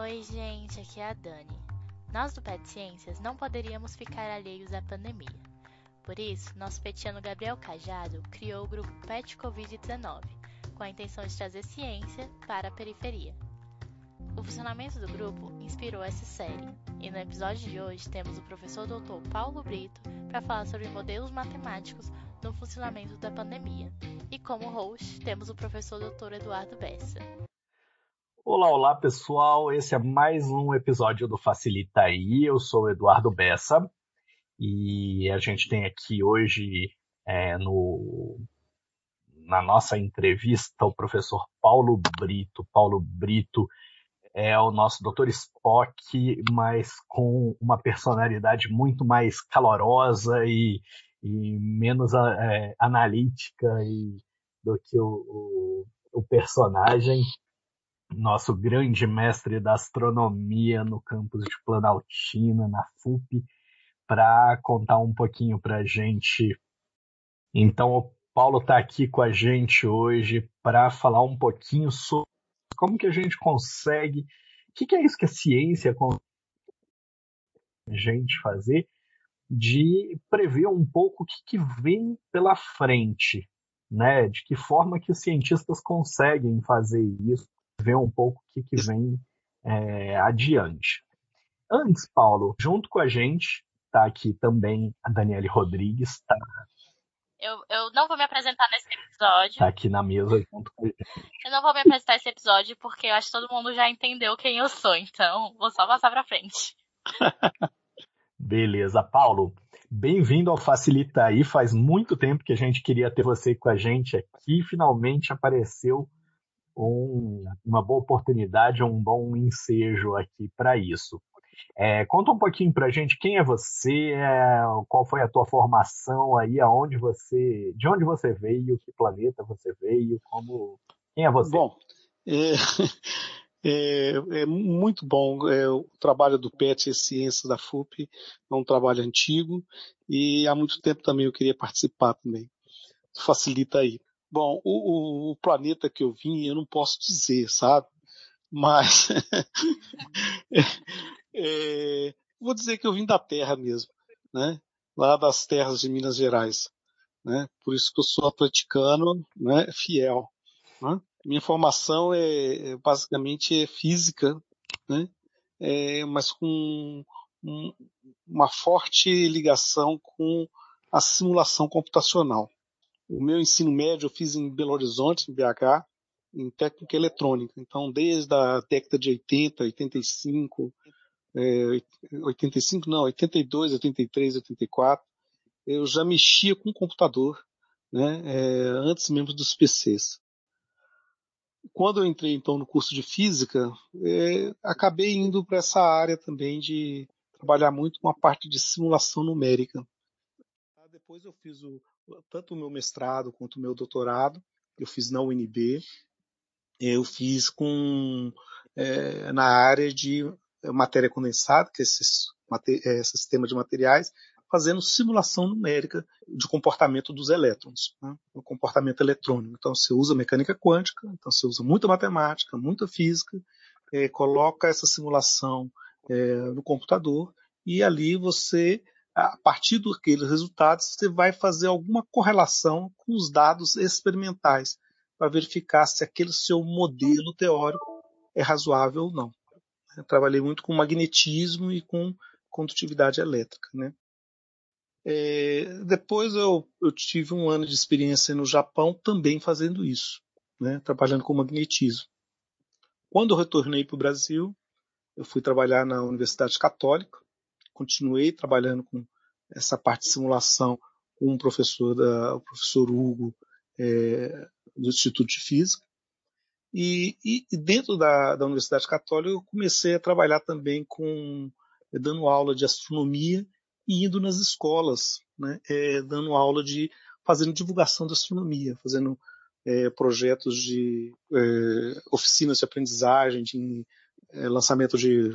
Oi, gente, aqui é a Dani. Nós do Pet Ciências não poderíamos ficar alheios à pandemia. Por isso, nosso petiano Gabriel Cajado criou o grupo Pet Covid-19, com a intenção de trazer ciência para a periferia. O funcionamento do grupo inspirou essa série, e no episódio de hoje temos o professor Dr. Paulo Brito para falar sobre modelos matemáticos no funcionamento da pandemia. E como host, temos o professor Dr. Eduardo Bessa. Olá, olá pessoal, esse é mais um episódio do Facilita aí. Eu sou o Eduardo Bessa e a gente tem aqui hoje é, no, na nossa entrevista o professor Paulo Brito. Paulo Brito é o nosso Dr. Spock, mas com uma personalidade muito mais calorosa e, e menos é, analítica e, do que o, o, o personagem nosso grande mestre da astronomia no campus de Planaltina, na FUP, para contar um pouquinho para a gente. Então, o Paulo está aqui com a gente hoje para falar um pouquinho sobre como que a gente consegue, o que, que é isso que a ciência consegue a gente fazer, de prever um pouco o que, que vem pela frente, né? De que forma que os cientistas conseguem fazer isso ver um pouco o que, que vem é, adiante. Antes, Paulo, junto com a gente, está aqui também a Daniele Rodrigues. Tá, eu, eu não vou me apresentar nesse episódio. Tá aqui na mesa junto com a gente. Eu não vou me apresentar nesse episódio porque eu acho que todo mundo já entendeu quem eu sou, então vou só passar para frente. Beleza, Paulo. Bem-vindo ao Facilita aí. Faz muito tempo que a gente queria ter você com a gente aqui. Finalmente apareceu um, uma boa oportunidade, um bom ensejo aqui para isso. É, conta um pouquinho para a gente quem é você, é, qual foi a tua formação aí, aonde você, de onde você veio, que planeta você veio, como, quem é você? Bom, é, é, é muito bom. É, o trabalho do PET Ciências da FUP é um trabalho antigo e há muito tempo também eu queria participar também. Facilita aí. Bom, o, o, planeta que eu vim, eu não posso dizer, sabe? Mas é, vou dizer que eu vim da Terra mesmo, né? Lá das terras de Minas Gerais, né? Por isso que eu sou atleticano, né? Fiel. Né? Minha formação é, é basicamente é física, né? É, mas com um, uma forte ligação com a simulação computacional. O meu ensino médio eu fiz em Belo Horizonte, em BH, em técnica eletrônica. Então, desde a década de 80, 85, é, 85 não, 82, 83, 84, eu já mexia com computador, né, é, antes mesmo dos PCs. Quando eu entrei então no curso de física, é, acabei indo para essa área também de trabalhar muito com a parte de simulação numérica. Depois eu fiz o, tanto o meu mestrado quanto o meu doutorado, eu fiz na UNB, eu fiz com é, na área de matéria condensada, que é esse, é, sistema de materiais, fazendo simulação numérica de comportamento dos elétrons, né? o comportamento eletrônico. Então você usa mecânica quântica, então você usa muita matemática, muita física, é, coloca essa simulação é, no computador e ali você a partir daqueles resultados, você vai fazer alguma correlação com os dados experimentais para verificar se aquele seu modelo teórico é razoável ou não. Eu trabalhei muito com magnetismo e com condutividade elétrica. Né? É, depois eu, eu, tive um ano de experiência no Japão também fazendo isso, né? trabalhando com magnetismo. Quando eu retornei para o Brasil, eu fui trabalhar na Universidade Católica, continuei trabalhando com essa parte de simulação com o professor, da, o professor Hugo é, do Instituto de Física. E, e dentro da, da, Universidade Católica eu comecei a trabalhar também com dando aula de astronomia e indo nas escolas, né, é, dando aula de fazendo divulgação da astronomia, fazendo é, projetos de é, oficinas de aprendizagem, de é, lançamento de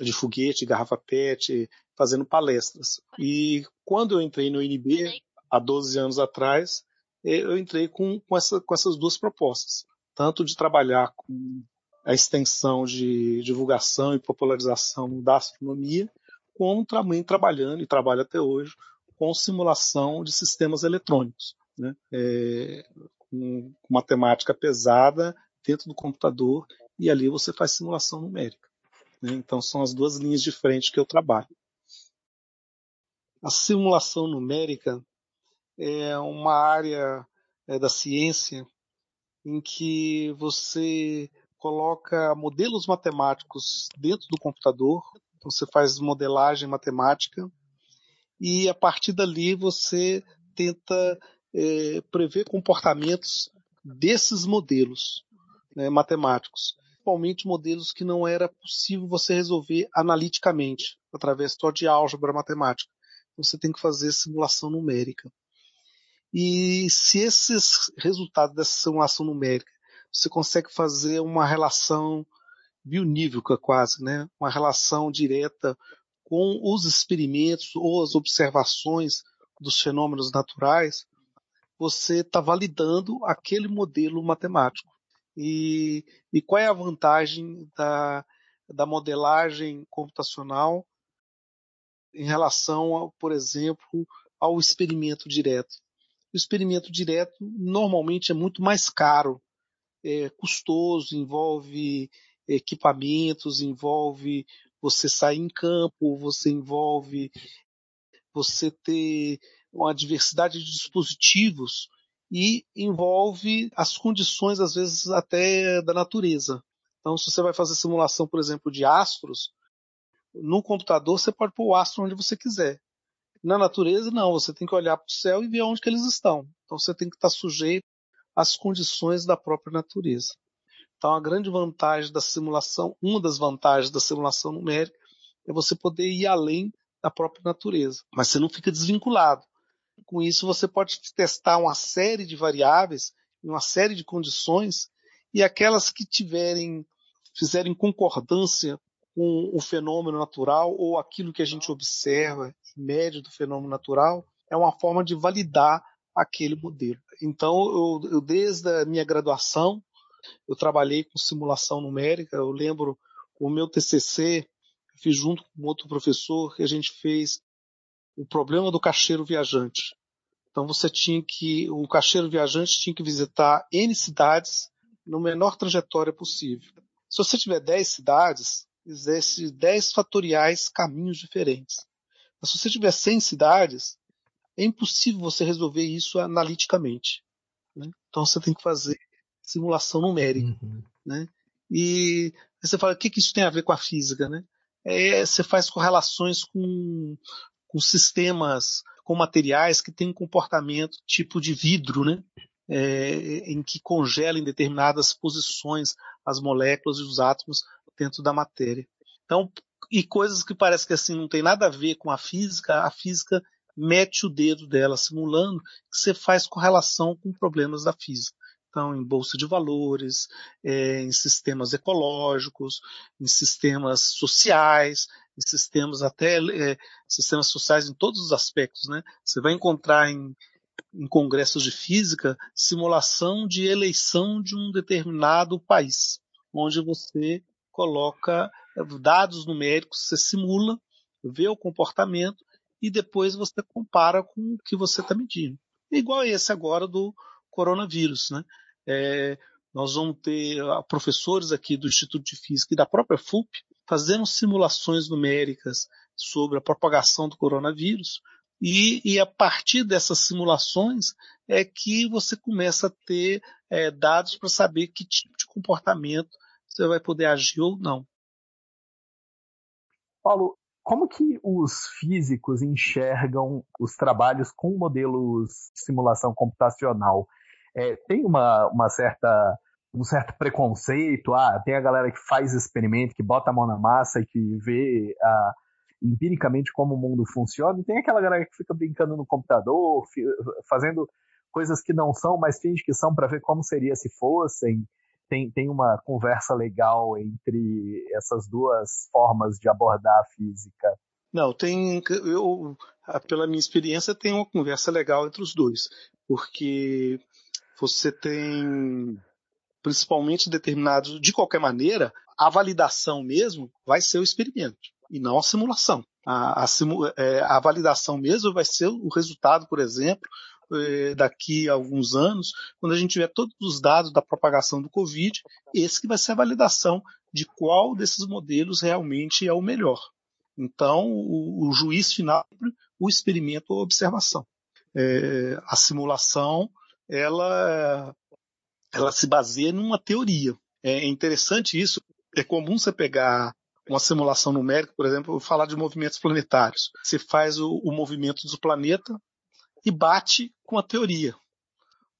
de foguete, garrafa PET, fazendo palestras. E quando eu entrei no INB, há 12 anos atrás, eu entrei com, com, essa, com essas duas propostas. Tanto de trabalhar com a extensão de divulgação e popularização da astronomia, como também trabalhando, e trabalha até hoje, com simulação de sistemas eletrônicos. Né? É, com matemática pesada dentro do computador, e ali você faz simulação numérica. Né? Então são as duas linhas de frente que eu trabalho. A simulação numérica é uma área é, da ciência em que você coloca modelos matemáticos dentro do computador, então você faz modelagem matemática e a partir dali você tenta é, prever comportamentos desses modelos né, matemáticos, principalmente modelos que não era possível você resolver analiticamente através só de álgebra matemática. Então, você tem que fazer simulação numérica. E se esses resultados dessa simulação numérica você consegue fazer uma relação bionívoca quase, né? uma relação direta com os experimentos ou as observações dos fenômenos naturais, você está validando aquele modelo matemático. E, e qual é a vantagem da, da modelagem computacional em relação, por exemplo, ao experimento direto? O experimento direto normalmente é muito mais caro, é custoso, envolve equipamentos, envolve você sair em campo, você envolve você ter uma diversidade de dispositivos e envolve as condições, às vezes, até da natureza. Então, se você vai fazer simulação, por exemplo, de astros, no computador você pode pôr o astro onde você quiser. Na natureza, não, você tem que olhar para o céu e ver onde que eles estão. Então você tem que estar sujeito às condições da própria natureza. Então a grande vantagem da simulação, uma das vantagens da simulação numérica, é você poder ir além da própria natureza. Mas você não fica desvinculado. Com isso, você pode testar uma série de variáveis, uma série de condições, e aquelas que tiverem, fizerem concordância com o fenômeno natural ou aquilo que a gente observa em médio do fenômeno natural, é uma forma de validar aquele modelo. Então, eu, eu desde a minha graduação, eu trabalhei com simulação numérica. Eu lembro o meu TCC, fiz junto com outro professor, que a gente fez o problema do caixeiro viajante. Então você tinha que, o caixeiro viajante tinha que visitar N cidades no menor trajetória possível. Se você tiver 10 cidades, existe 10 fatoriais caminhos diferentes. Mas se você tiver 100 cidades, é impossível você resolver isso analiticamente. Né? Então você tem que fazer simulação numérica. Uhum. Né? E você fala, o que, que isso tem a ver com a física? Né? É, você faz correlações com com sistemas, com materiais que têm um comportamento tipo de vidro, né? É, em que congela em determinadas posições as moléculas e os átomos dentro da matéria. Então, e coisas que parece que assim não tem nada a ver com a física, a física mete o dedo dela simulando que você faz correlação com problemas da física. Então, em bolsa de valores, é, em sistemas ecológicos, em sistemas sociais, em sistemas até é, sistemas sociais em todos os aspectos, né? Você vai encontrar em, em congressos de física simulação de eleição de um determinado país, onde você coloca dados numéricos, você simula, vê o comportamento e depois você compara com o que você está medindo. Igual esse agora do coronavírus, né? É, nós vamos ter professores aqui do Instituto de Física e da própria FUP fazendo simulações numéricas sobre a propagação do coronavírus, e, e, a partir dessas simulações é que você começa a ter é, dados para saber que tipo de comportamento você vai poder agir ou não. Paulo, como que os físicos enxergam os trabalhos com modelos de simulação computacional? É, tem uma, uma certa um certo preconceito. Ah, tem a galera que faz experimento, que bota a mão na massa e que vê ah, empiricamente como o mundo funciona. E tem aquela galera que fica brincando no computador, fazendo coisas que não são, mas finge que são para ver como seria se fossem. Tem, tem uma conversa legal entre essas duas formas de abordar a física. Não, tem. Eu, pela minha experiência, tem uma conversa legal entre os dois. Porque você tem principalmente determinados de qualquer maneira, a validação mesmo vai ser o experimento e não a simulação. A, a, é, a validação mesmo vai ser o resultado, por exemplo, é, daqui a alguns anos, quando a gente tiver todos os dados da propagação do Covid, esse que vai ser a validação de qual desses modelos realmente é o melhor. Então, o, o juiz final, o experimento ou a observação. É, a simulação, ela, ela se baseia numa teoria. É interessante isso. É comum você pegar uma simulação numérica, por exemplo, falar de movimentos planetários. Você faz o, o movimento do planeta e bate com a teoria.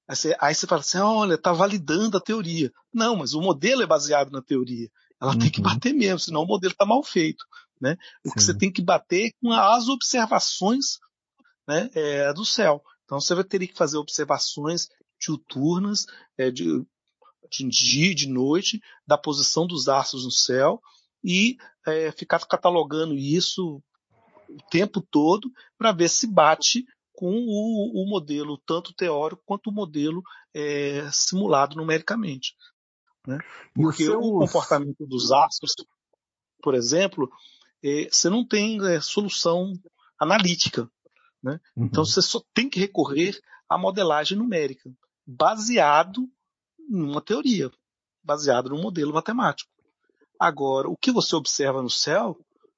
Aí você, aí você fala assim, olha, está validando a teoria. Não, mas o modelo é baseado na teoria. Ela uhum. tem que uhum. bater mesmo, senão o modelo está mal feito. Né? O Sim. que você tem que bater com as observações né, é, do céu. Então você vai ter que fazer observações diuturnas, é, de, de dia e de noite, da posição dos astros no céu, e é, ficar catalogando isso o tempo todo para ver se bate com o, o, modelo tanto teórico quanto o modelo é, simulado numericamente. Né? Porque seus... o comportamento dos astros, por exemplo, é, você não tem é, solução analítica. Né? Uhum. Então você só tem que recorrer à modelagem numérica, baseado numa teoria, baseado num modelo matemático. Agora, o que você observa no céu,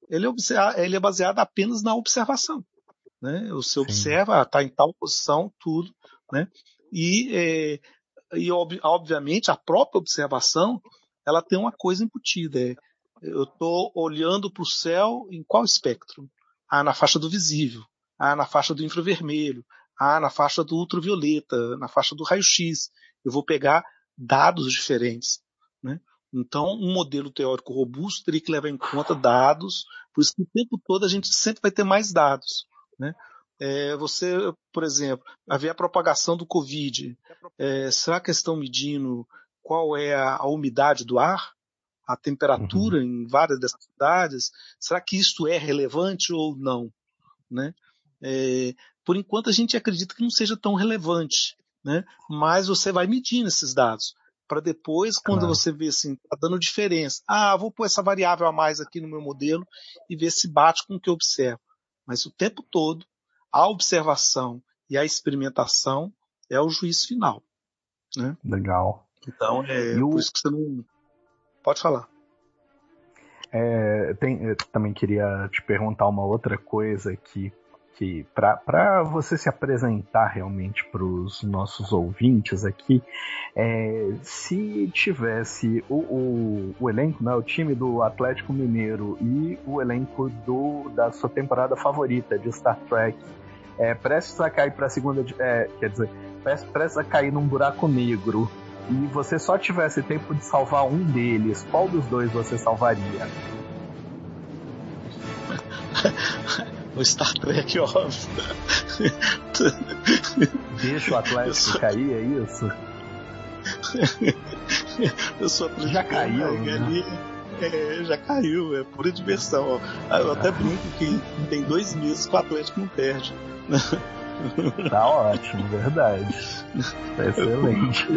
ele é, ele é baseado apenas na observação. Né? Você observa, está em tal posição, tudo. Né? E, é, e obviamente a própria observação ela tem uma coisa embutida. É, eu estou olhando para o céu em qual espectro? Ah, na faixa do visível. Ah, na faixa do infravermelho. Ah, na faixa do ultravioleta, na faixa do raio-x. Eu vou pegar dados diferentes. Né? Então, um modelo teórico robusto teria que levar em conta dados, por isso que o tempo todo a gente sempre vai ter mais dados. Né? É, você, por exemplo, haver a propagação do Covid, é, será que estão medindo qual é a, a umidade do ar? A temperatura uhum. em várias dessas cidades? Será que isto é relevante ou não? Né? É, por enquanto a gente acredita que não seja tão relevante, né? mas você vai medindo esses dados para depois, quando claro. você vê assim, tá dando diferença, ah, vou pôr essa variável a mais aqui no meu modelo e ver se bate com o que eu observo. Mas o tempo todo, a observação e a experimentação é o juiz final. Né? Legal. Então, é por isso que você não. Pode falar. É, tem, eu também queria te perguntar uma outra coisa aqui que para você se apresentar realmente para os nossos ouvintes aqui, é, se tivesse o, o, o, elenco, né, o time do Atlético Mineiro e o elenco do, da sua temporada favorita de Star Trek, é, prestes a cair para a segunda, é, quer dizer, prestes a cair num buraco negro e você só tivesse tempo de salvar um deles, qual dos dois você salvaria? o Star Trek, óbvio. Deixa o Atlético sou... cair, é isso? eu sou Atlético. Já caiu, né? ali, é, já caiu, é pura diversão. Ó. Eu até brinco que tem dois meses que o Atlético não perde. Tá ótimo, verdade. Tá excelente.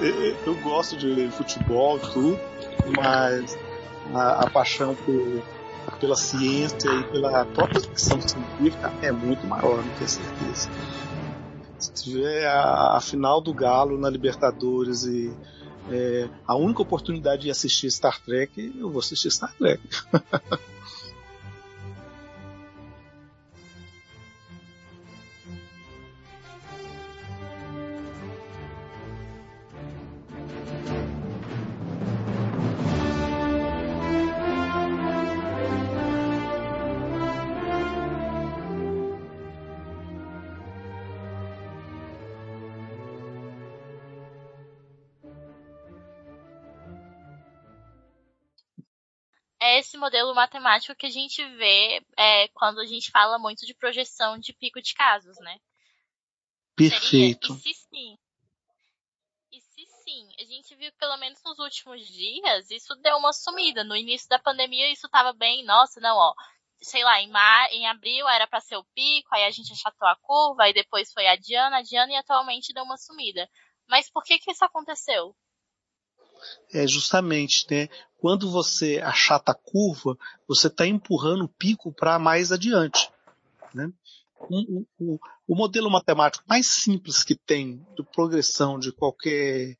Eu, eu gosto de futebol, tudo, mas a, a paixão por pela ciência e pela própria ficção científica é muito maior, não tenho certeza. Se tiver a, a final do Galo na Libertadores e é, a única oportunidade de assistir Star Trek, eu vou assistir Star Trek. modelo matemático que a gente vê é, quando a gente fala muito de projeção de pico de casos, né? Perfeito. E se sim, e se sim, a gente viu que pelo menos nos últimos dias isso deu uma sumida. No início da pandemia isso estava bem, nossa, não, ó, sei lá, em, mar, em abril era para ser o pico, aí a gente achatou a curva, aí depois foi adiando, adiando e atualmente deu uma sumida. Mas por que que isso aconteceu? É justamente, né? Quando você achata a curva, você está empurrando o pico para mais adiante, né? O, o, o, modelo matemático mais simples que tem de progressão de qualquer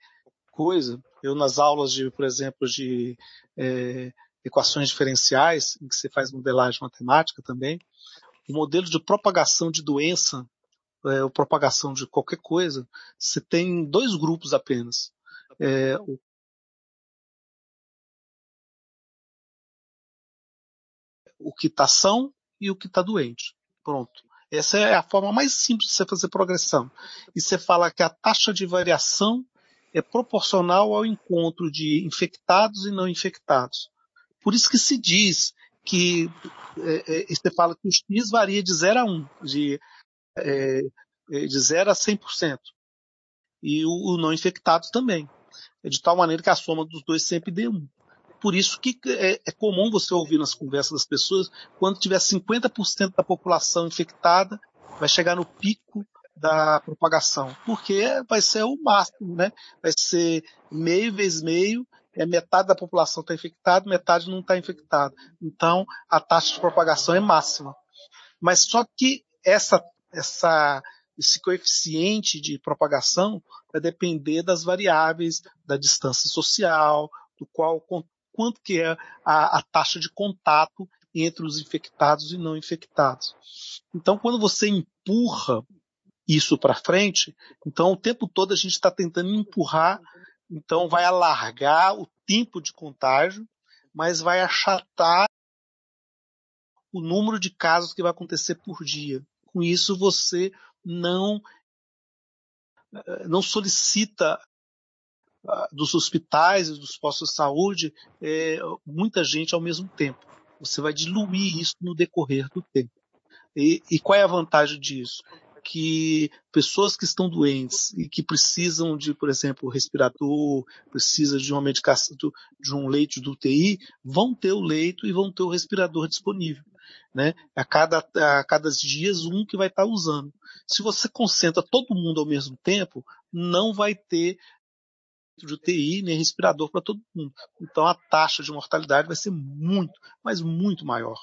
coisa, eu nas aulas de, por exemplo, de é, equações diferenciais, em que você faz modelagem matemática também, o modelo de propagação de doença, é, ou propagação de qualquer coisa, você tem dois grupos apenas. É, o o que está são e o que está doente. Pronto. Essa é a forma mais simples de você fazer progressão. E você fala que a taxa de variação é proporcional ao encontro de infectados e não infectados. Por isso que se diz que é, é, você fala que o X varia de 0 a 1, de, é, é de 0 a 100%. E o, o não infectado também. É de tal maneira que a soma dos dois sempre dê 1 por isso que é, é comum você ouvir nas conversas das pessoas, quando tiver 50% da população infectada, vai chegar no pico da propagação, porque vai ser o máximo, né? Vai ser meio vezes meio, é metade da população está infectada, metade não está infectada. Então, a taxa de propagação é máxima. Mas só que essa, essa, esse coeficiente de propagação vai depender das variáveis da distância social, do qual quanto que é a, a taxa de contato entre os infectados e não infectados. Então, quando você empurra isso para frente, então o tempo todo a gente está tentando empurrar, então vai alargar o tempo de contágio, mas vai achatar o número de casos que vai acontecer por dia. Com isso, você não eh, não solicita dos hospitais e dos postos de saúde é, muita gente ao mesmo tempo. Você vai diluir isso no decorrer do tempo. E, e qual é a vantagem disso? que pessoas que estão doentes e que precisam de, por exemplo, respirador, precisa de uma medicação, de um leito do UTI, vão ter o leito e vão ter o respirador disponível. Né? A cada, a cada dias um que vai estar usando. Se você concentra todo mundo ao mesmo tempo, não vai ter de UTI nem respirador para todo mundo. Então a taxa de mortalidade vai ser muito, mas muito maior.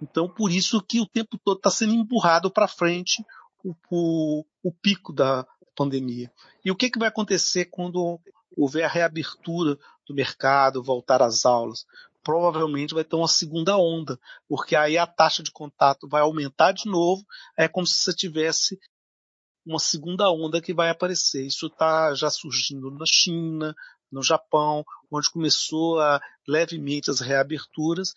Então por isso que o tempo todo está sendo empurrado para frente o, o, o, pico da pandemia. E o que, que vai acontecer quando houver a reabertura do mercado, voltar às aulas? Provavelmente vai ter uma segunda onda, porque aí a taxa de contato vai aumentar de novo, é como se você tivesse uma segunda onda que vai aparecer. Isso está já surgindo na China, no Japão, onde começou a, levemente as reaberturas.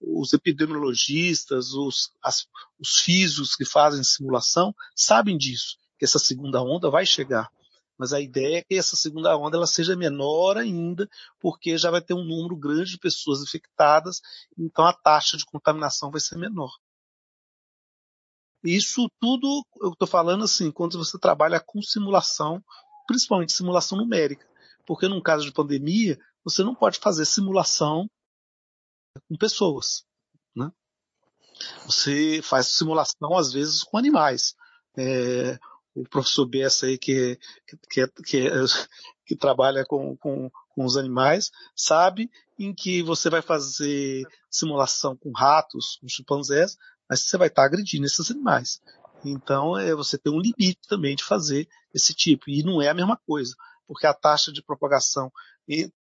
Os epidemiologistas, os, as, os físicos que fazem simulação sabem disso, que essa segunda onda vai chegar. Mas a ideia é que essa segunda onda ela seja menor ainda, porque já vai ter um número grande de pessoas infectadas, então a taxa de contaminação vai ser menor. Isso tudo eu estou falando assim, quando você trabalha com simulação, principalmente simulação numérica. Porque num caso de pandemia, você não pode fazer simulação com pessoas. Né? Você faz simulação, às vezes, com animais. É, o professor Bessa aí, que, que, que, que trabalha com, com, com os animais, sabe em que você vai fazer simulação com ratos, com chimpanzés, mas você vai estar agredindo esses animais. Então, é, você tem um limite também de fazer esse tipo. E não é a mesma coisa, porque a taxa de propagação entre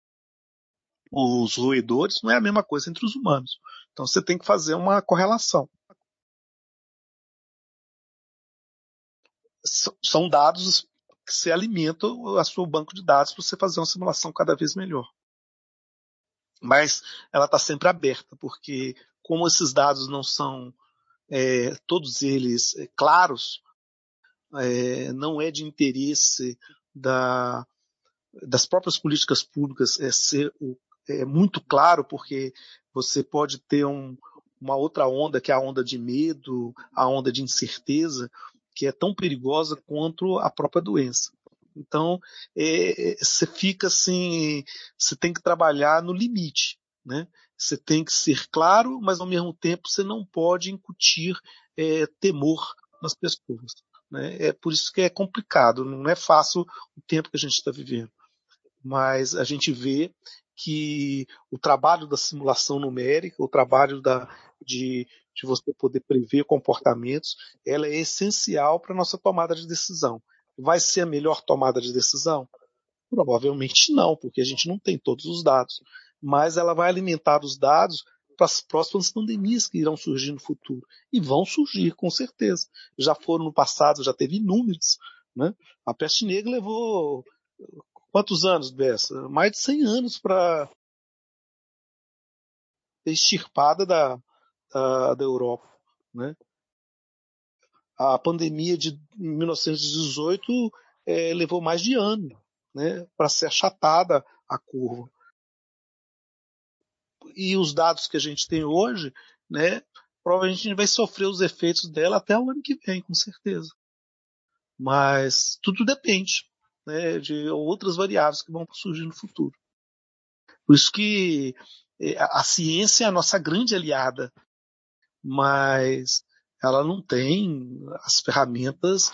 os roedores não é a mesma coisa entre os humanos. Então, você tem que fazer uma correlação. São dados que se alimentam a seu banco de dados para você fazer uma simulação cada vez melhor. Mas ela está sempre aberta, porque como esses dados não são é, todos eles é, claros, é, não é de interesse da, das próprias políticas públicas é ser é muito claro, porque você pode ter um, uma outra onda, que é a onda de medo, a onda de incerteza, que é tão perigosa quanto a própria doença. Então, é, você fica assim, você tem que trabalhar no limite, né? Você tem que ser claro, mas ao mesmo tempo você não pode incutir é, temor nas pessoas. Né? É por isso que é complicado, não é fácil o tempo que a gente está vivendo. Mas a gente vê que o trabalho da simulação numérica, o trabalho da, de, de você poder prever comportamentos, ela é essencial para a nossa tomada de decisão. Vai ser a melhor tomada de decisão? Provavelmente não, porque a gente não tem todos os dados. Mas ela vai alimentar os dados para as próximas pandemias que irão surgir no futuro. E vão surgir, com certeza. Já foram no passado, já teve inúmeros. Né? A peste negra levou quantos anos, Bessa? Mais de 100 anos para ser extirpada da, da, da Europa. Né? A pandemia de 1918 é, levou mais de ano né, para ser achatada a curva. E os dados que a gente tem hoje, né, provavelmente a gente vai sofrer os efeitos dela até o ano que vem, com certeza. Mas tudo depende né, de outras variáveis que vão surgir no futuro. Por isso que é, a ciência é a nossa grande aliada, mas ela não tem as ferramentas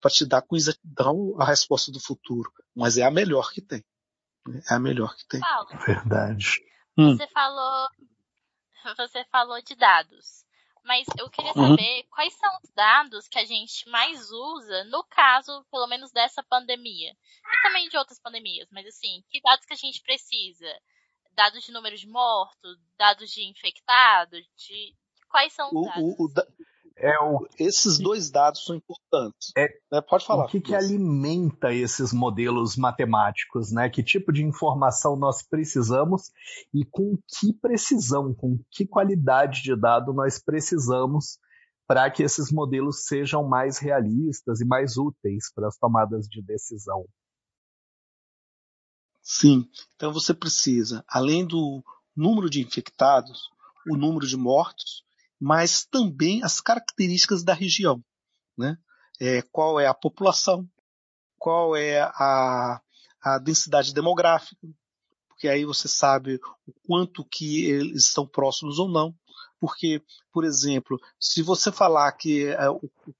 para te dar com exatidão a resposta do futuro, mas é a melhor que tem. É a melhor que tem. Paulo, Verdade. você hum. falou você falou de dados, mas eu queria Uhum. saber quais são os dados que a gente mais usa no caso, pelo menos dessa pandemia e também de outras pandemias, mas assim, que dados que a gente precisa? Dados de número de mortos, dados de infectados, de quais são os O- dados? o- o da- É o, esses dois dados são importantes. É- né? Pode falar. o que, que alimenta esses modelos matemáticos, né? Que tipo de informação nós precisamos e com que precisão, com que qualidade de dado nós precisamos para que esses modelos sejam mais realistas e mais úteis para as tomadas de decisão. Sim. Então você precisa, além do número de infectados, o número de mortos, mas também as características da região. Né? É, qual é a população, qual é a, a densidade demográfica, porque aí você sabe o quanto que eles estão próximos ou não. Porque, por exemplo, se você falar que é,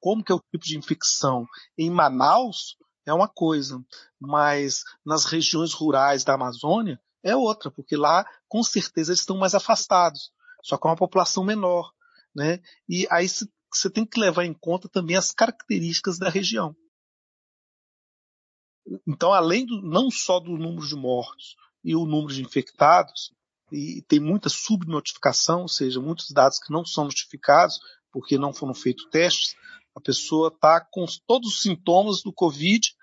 como que é o tipo de infecção em Manaus, é uma coisa, mas nas regiões rurais da Amazônia é outra, porque lá com certeza eles estão mais afastados, só com uma população menor, né? E aí você tem que levar em conta também as características da região. Então, além do, não só do número de mortos e o número de infectados, e tem muita subnotificação, ou seja, muitos dados que não são notificados porque não foram feitos testes, a pessoa está com todos os sintomas do Covid,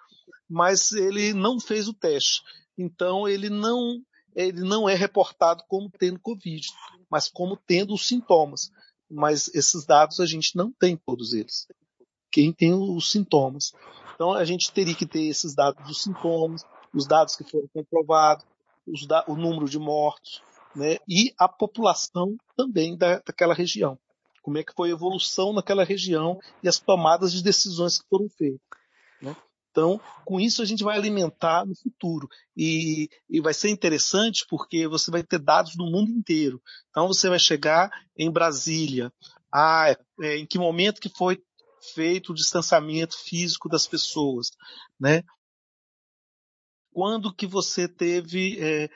mas ele não fez o teste. Então, ele não, ele não é reportado como tendo Covid, mas como tendo os sintomas. Mas esses dados a gente não tem todos eles. Quem tem os sintomas. Então, a gente teria que ter esses dados dos sintomas, os dados que foram comprovados, os da- o número de mortos, né? e a população também da, daquela região. Como é que foi a evolução naquela região e as tomadas de decisões que foram feitas. né? Então, com isso a gente vai alimentar no futuro. E, e vai ser interessante porque você vai ter dados do mundo inteiro. Então você vai chegar em Brasília. Ah, é, em que momento que foi feito o distanciamento físico das pessoas, né? Quando que você teve é,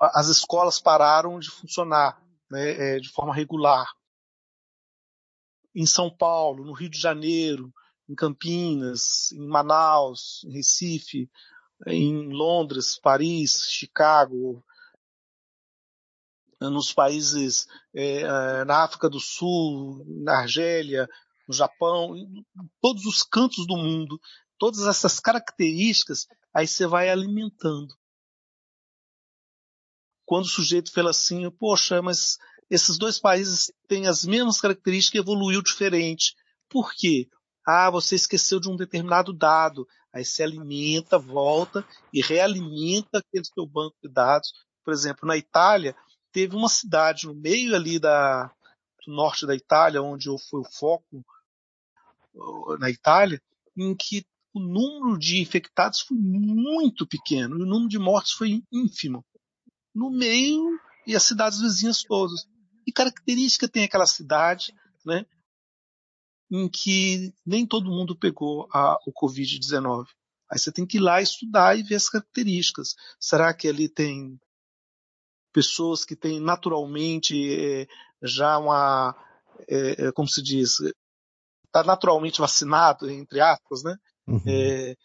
as escolas pararam de funcionar, né, é, de forma regular? Em São Paulo, no Rio de Janeiro, em Campinas, em Manaus, em Recife, em Londres, Paris, Chicago, nos países é, na África do Sul, na Argélia, no Japão, em todos os cantos do mundo, todas essas características, aí você vai alimentando. Quando o sujeito fala assim, poxa, mas esses dois países têm as mesmas características e evoluiu diferente. Por quê? Ah, você esqueceu de um determinado dado. Aí se alimenta, volta e realimenta aquele seu banco de dados. Por exemplo, na Itália, teve uma cidade no meio ali da, do norte da Itália, onde foi o foco na Itália, em que o número de infectados foi muito pequeno e o número de mortes foi ínfimo. No meio e as cidades vizinhas todas. Que característica tem aquela cidade, né? Em que nem todo mundo pegou a, o Covid-19. Aí você tem que ir lá estudar e ver as características. Será que ele tem pessoas que têm naturalmente é, já uma, é, como se diz, está naturalmente vacinado, entre aspas, né? Uhum. É,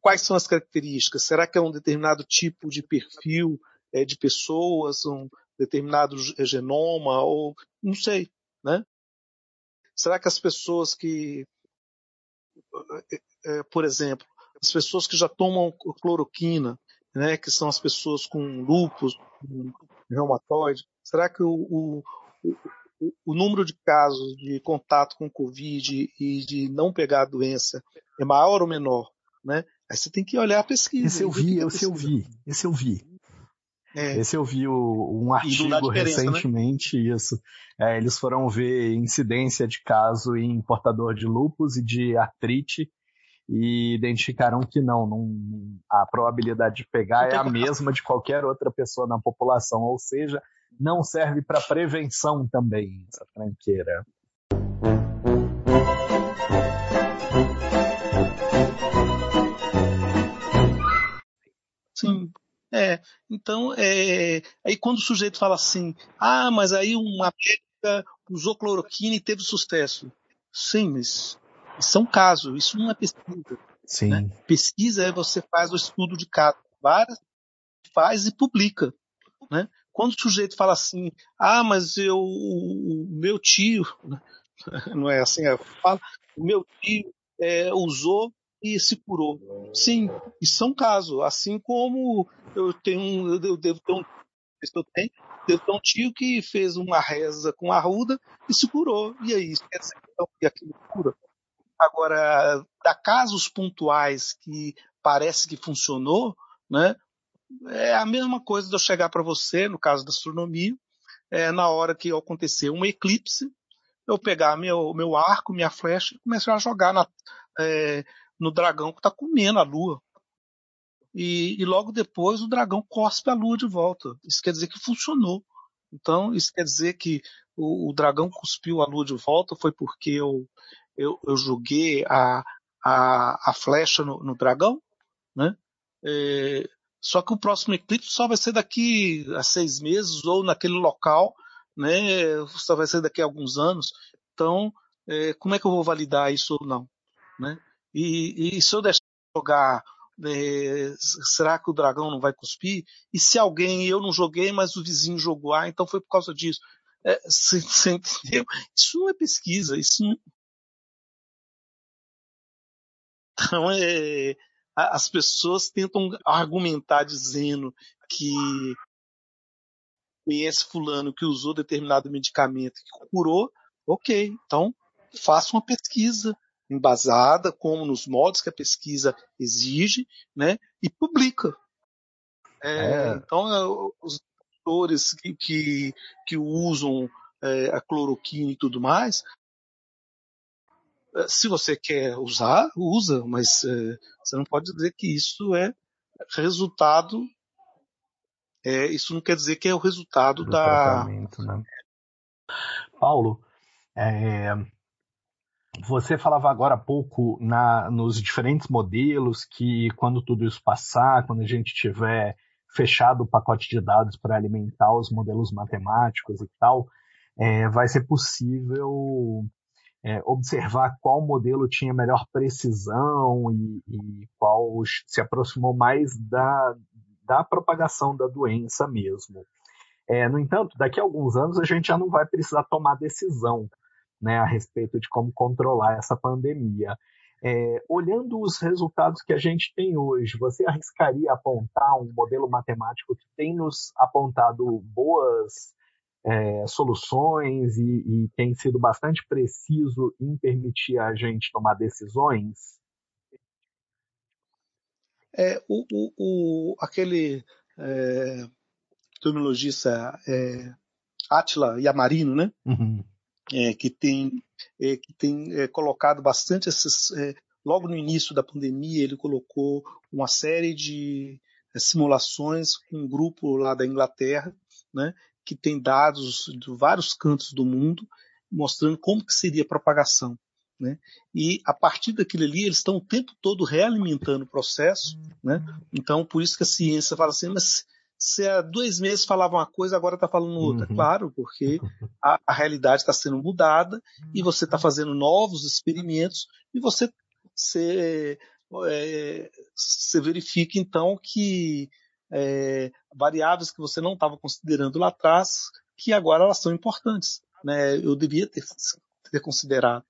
quais são as características? Será que é um determinado tipo de perfil é, de pessoas, um determinado genoma, ou não sei, né? Será que as pessoas que, é, por exemplo, as pessoas que já tomam cloroquina, né, que são as pessoas com lúpus, com reumatoide, será que o, o, o, o número de casos de contato com Covid e de não pegar a doença é maior ou menor? Né? Aí você tem que olhar a pesquisa. Esse eu vi, esse eu vi, esse eu vi. É. Esse eu vi o, um artigo né? recentemente, né? isso. É, eles foram ver incidência de caso em portador de lupus e de artrite e identificaram que não, não a probabilidade de pegar é a mesma de qualquer outra pessoa na população, ou seja, não serve para prevenção também, essa tranqueira. É. Então, é, aí quando o sujeito fala assim, ah, mas aí uma médica usou cloroquina e teve sucesso. Sim, mas isso é um caso, isso não é pesquisa. Sim. Né? Pesquisa é você faz o estudo de cada várias, faz e publica. Né? Quando o sujeito fala assim, ah, mas eu, o meu tio, não é assim, é, fala, o meu tio é, usou e se curou. Sim, isso é um caso. Assim como eu tenho, eu devo ter um, eu tenho, devo ter um tio que fez uma reza com arruda e se curou. E aí, isso quer dizer então, que aquilo cura? Agora, da casos pontuais que parece que funcionou, né? É a mesma coisa de eu chegar para você, no caso da astronomia, é, na hora que acontecer um eclipse, eu pegar meu, meu arco, minha flecha e começar a jogar na, é, no dragão que está comendo a lua. E, e, logo depois o dragão cospe a lua de volta. Isso quer dizer que funcionou. Então, isso quer dizer que o, o dragão cuspiu a lua de volta foi porque eu, eu, eu joguei a, a, a flecha no, no dragão, né? É, só que o próximo eclipse só vai ser daqui a seis meses ou naquele local, né? Só vai ser daqui a alguns anos. Então, é, como é que eu vou validar isso ou não, né? E, e se eu deixar jogar, é, será que o dragão não vai cuspir? E se alguém, eu não joguei, mas o vizinho jogou, ah, então foi por causa disso. É, você, você entendeu? Isso não é pesquisa, isso não... Então, é, as pessoas tentam argumentar dizendo que conhece fulano que usou determinado medicamento que curou, ok, então faça uma pesquisa embasada, como nos modos que a pesquisa exige, né, e publica. É, é. Então, é, os autores que, que, que usam é, a cloroquina e tudo mais, é, se você quer usar, usa, mas é, você não pode dizer que isso é resultado. É, isso não quer dizer que é o resultado Do da. Né? Paulo, é, você falava agora há pouco na, nos diferentes modelos que quando tudo isso passar, quando a gente tiver fechado o pacote de dados para alimentar os modelos matemáticos e tal, é, vai ser possível é, observar qual modelo tinha melhor precisão e, e qual se aproximou mais da, da propagação da doença mesmo. É, no entanto, daqui a alguns anos a gente já não vai precisar tomar decisão né, a respeito de como controlar essa pandemia. É, olhando os resultados que a gente tem hoje, você arriscaria apontar um modelo matemático que tem nos apontado boas é, soluções e, e, tem sido bastante preciso em permitir a gente tomar decisões? É, o, o, o aquele é, terminologista é, Atila Yamarino, né? Uhum. É, que tem, é, que tem é, colocado bastante essas. É, logo no início da pandemia, ele colocou uma série de é, simulações com um grupo lá da Inglaterra, né, que tem dados de vários cantos do mundo mostrando como que seria a propagação. Né? E a partir daquilo ali, eles estão o tempo todo realimentando o processo. Né? Então, por isso que a ciência fala assim, mas se há dois meses falava uma coisa, agora está falando outra. Uhum. Claro, porque a, a realidade está sendo mudada e você está fazendo novos experimentos e você se, é, você verifica então que é, variáveis que você não estava considerando lá atrás, que agora elas são importantes. Né? Eu devia ter, ter considerado.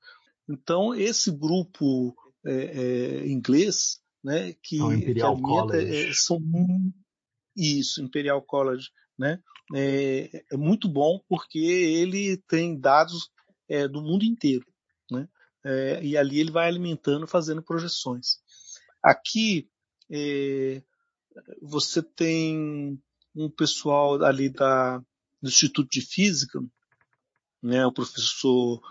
Então, esse grupo é, é, inglês, né, que, que alimenta, é, são isso, Imperial College, né? É, é muito bom porque ele tem dados é, do mundo inteiro, né? É, e ali ele vai alimentando, fazendo projeções. Aqui é, você tem um pessoal ali da, do Instituto de Física, né? O professor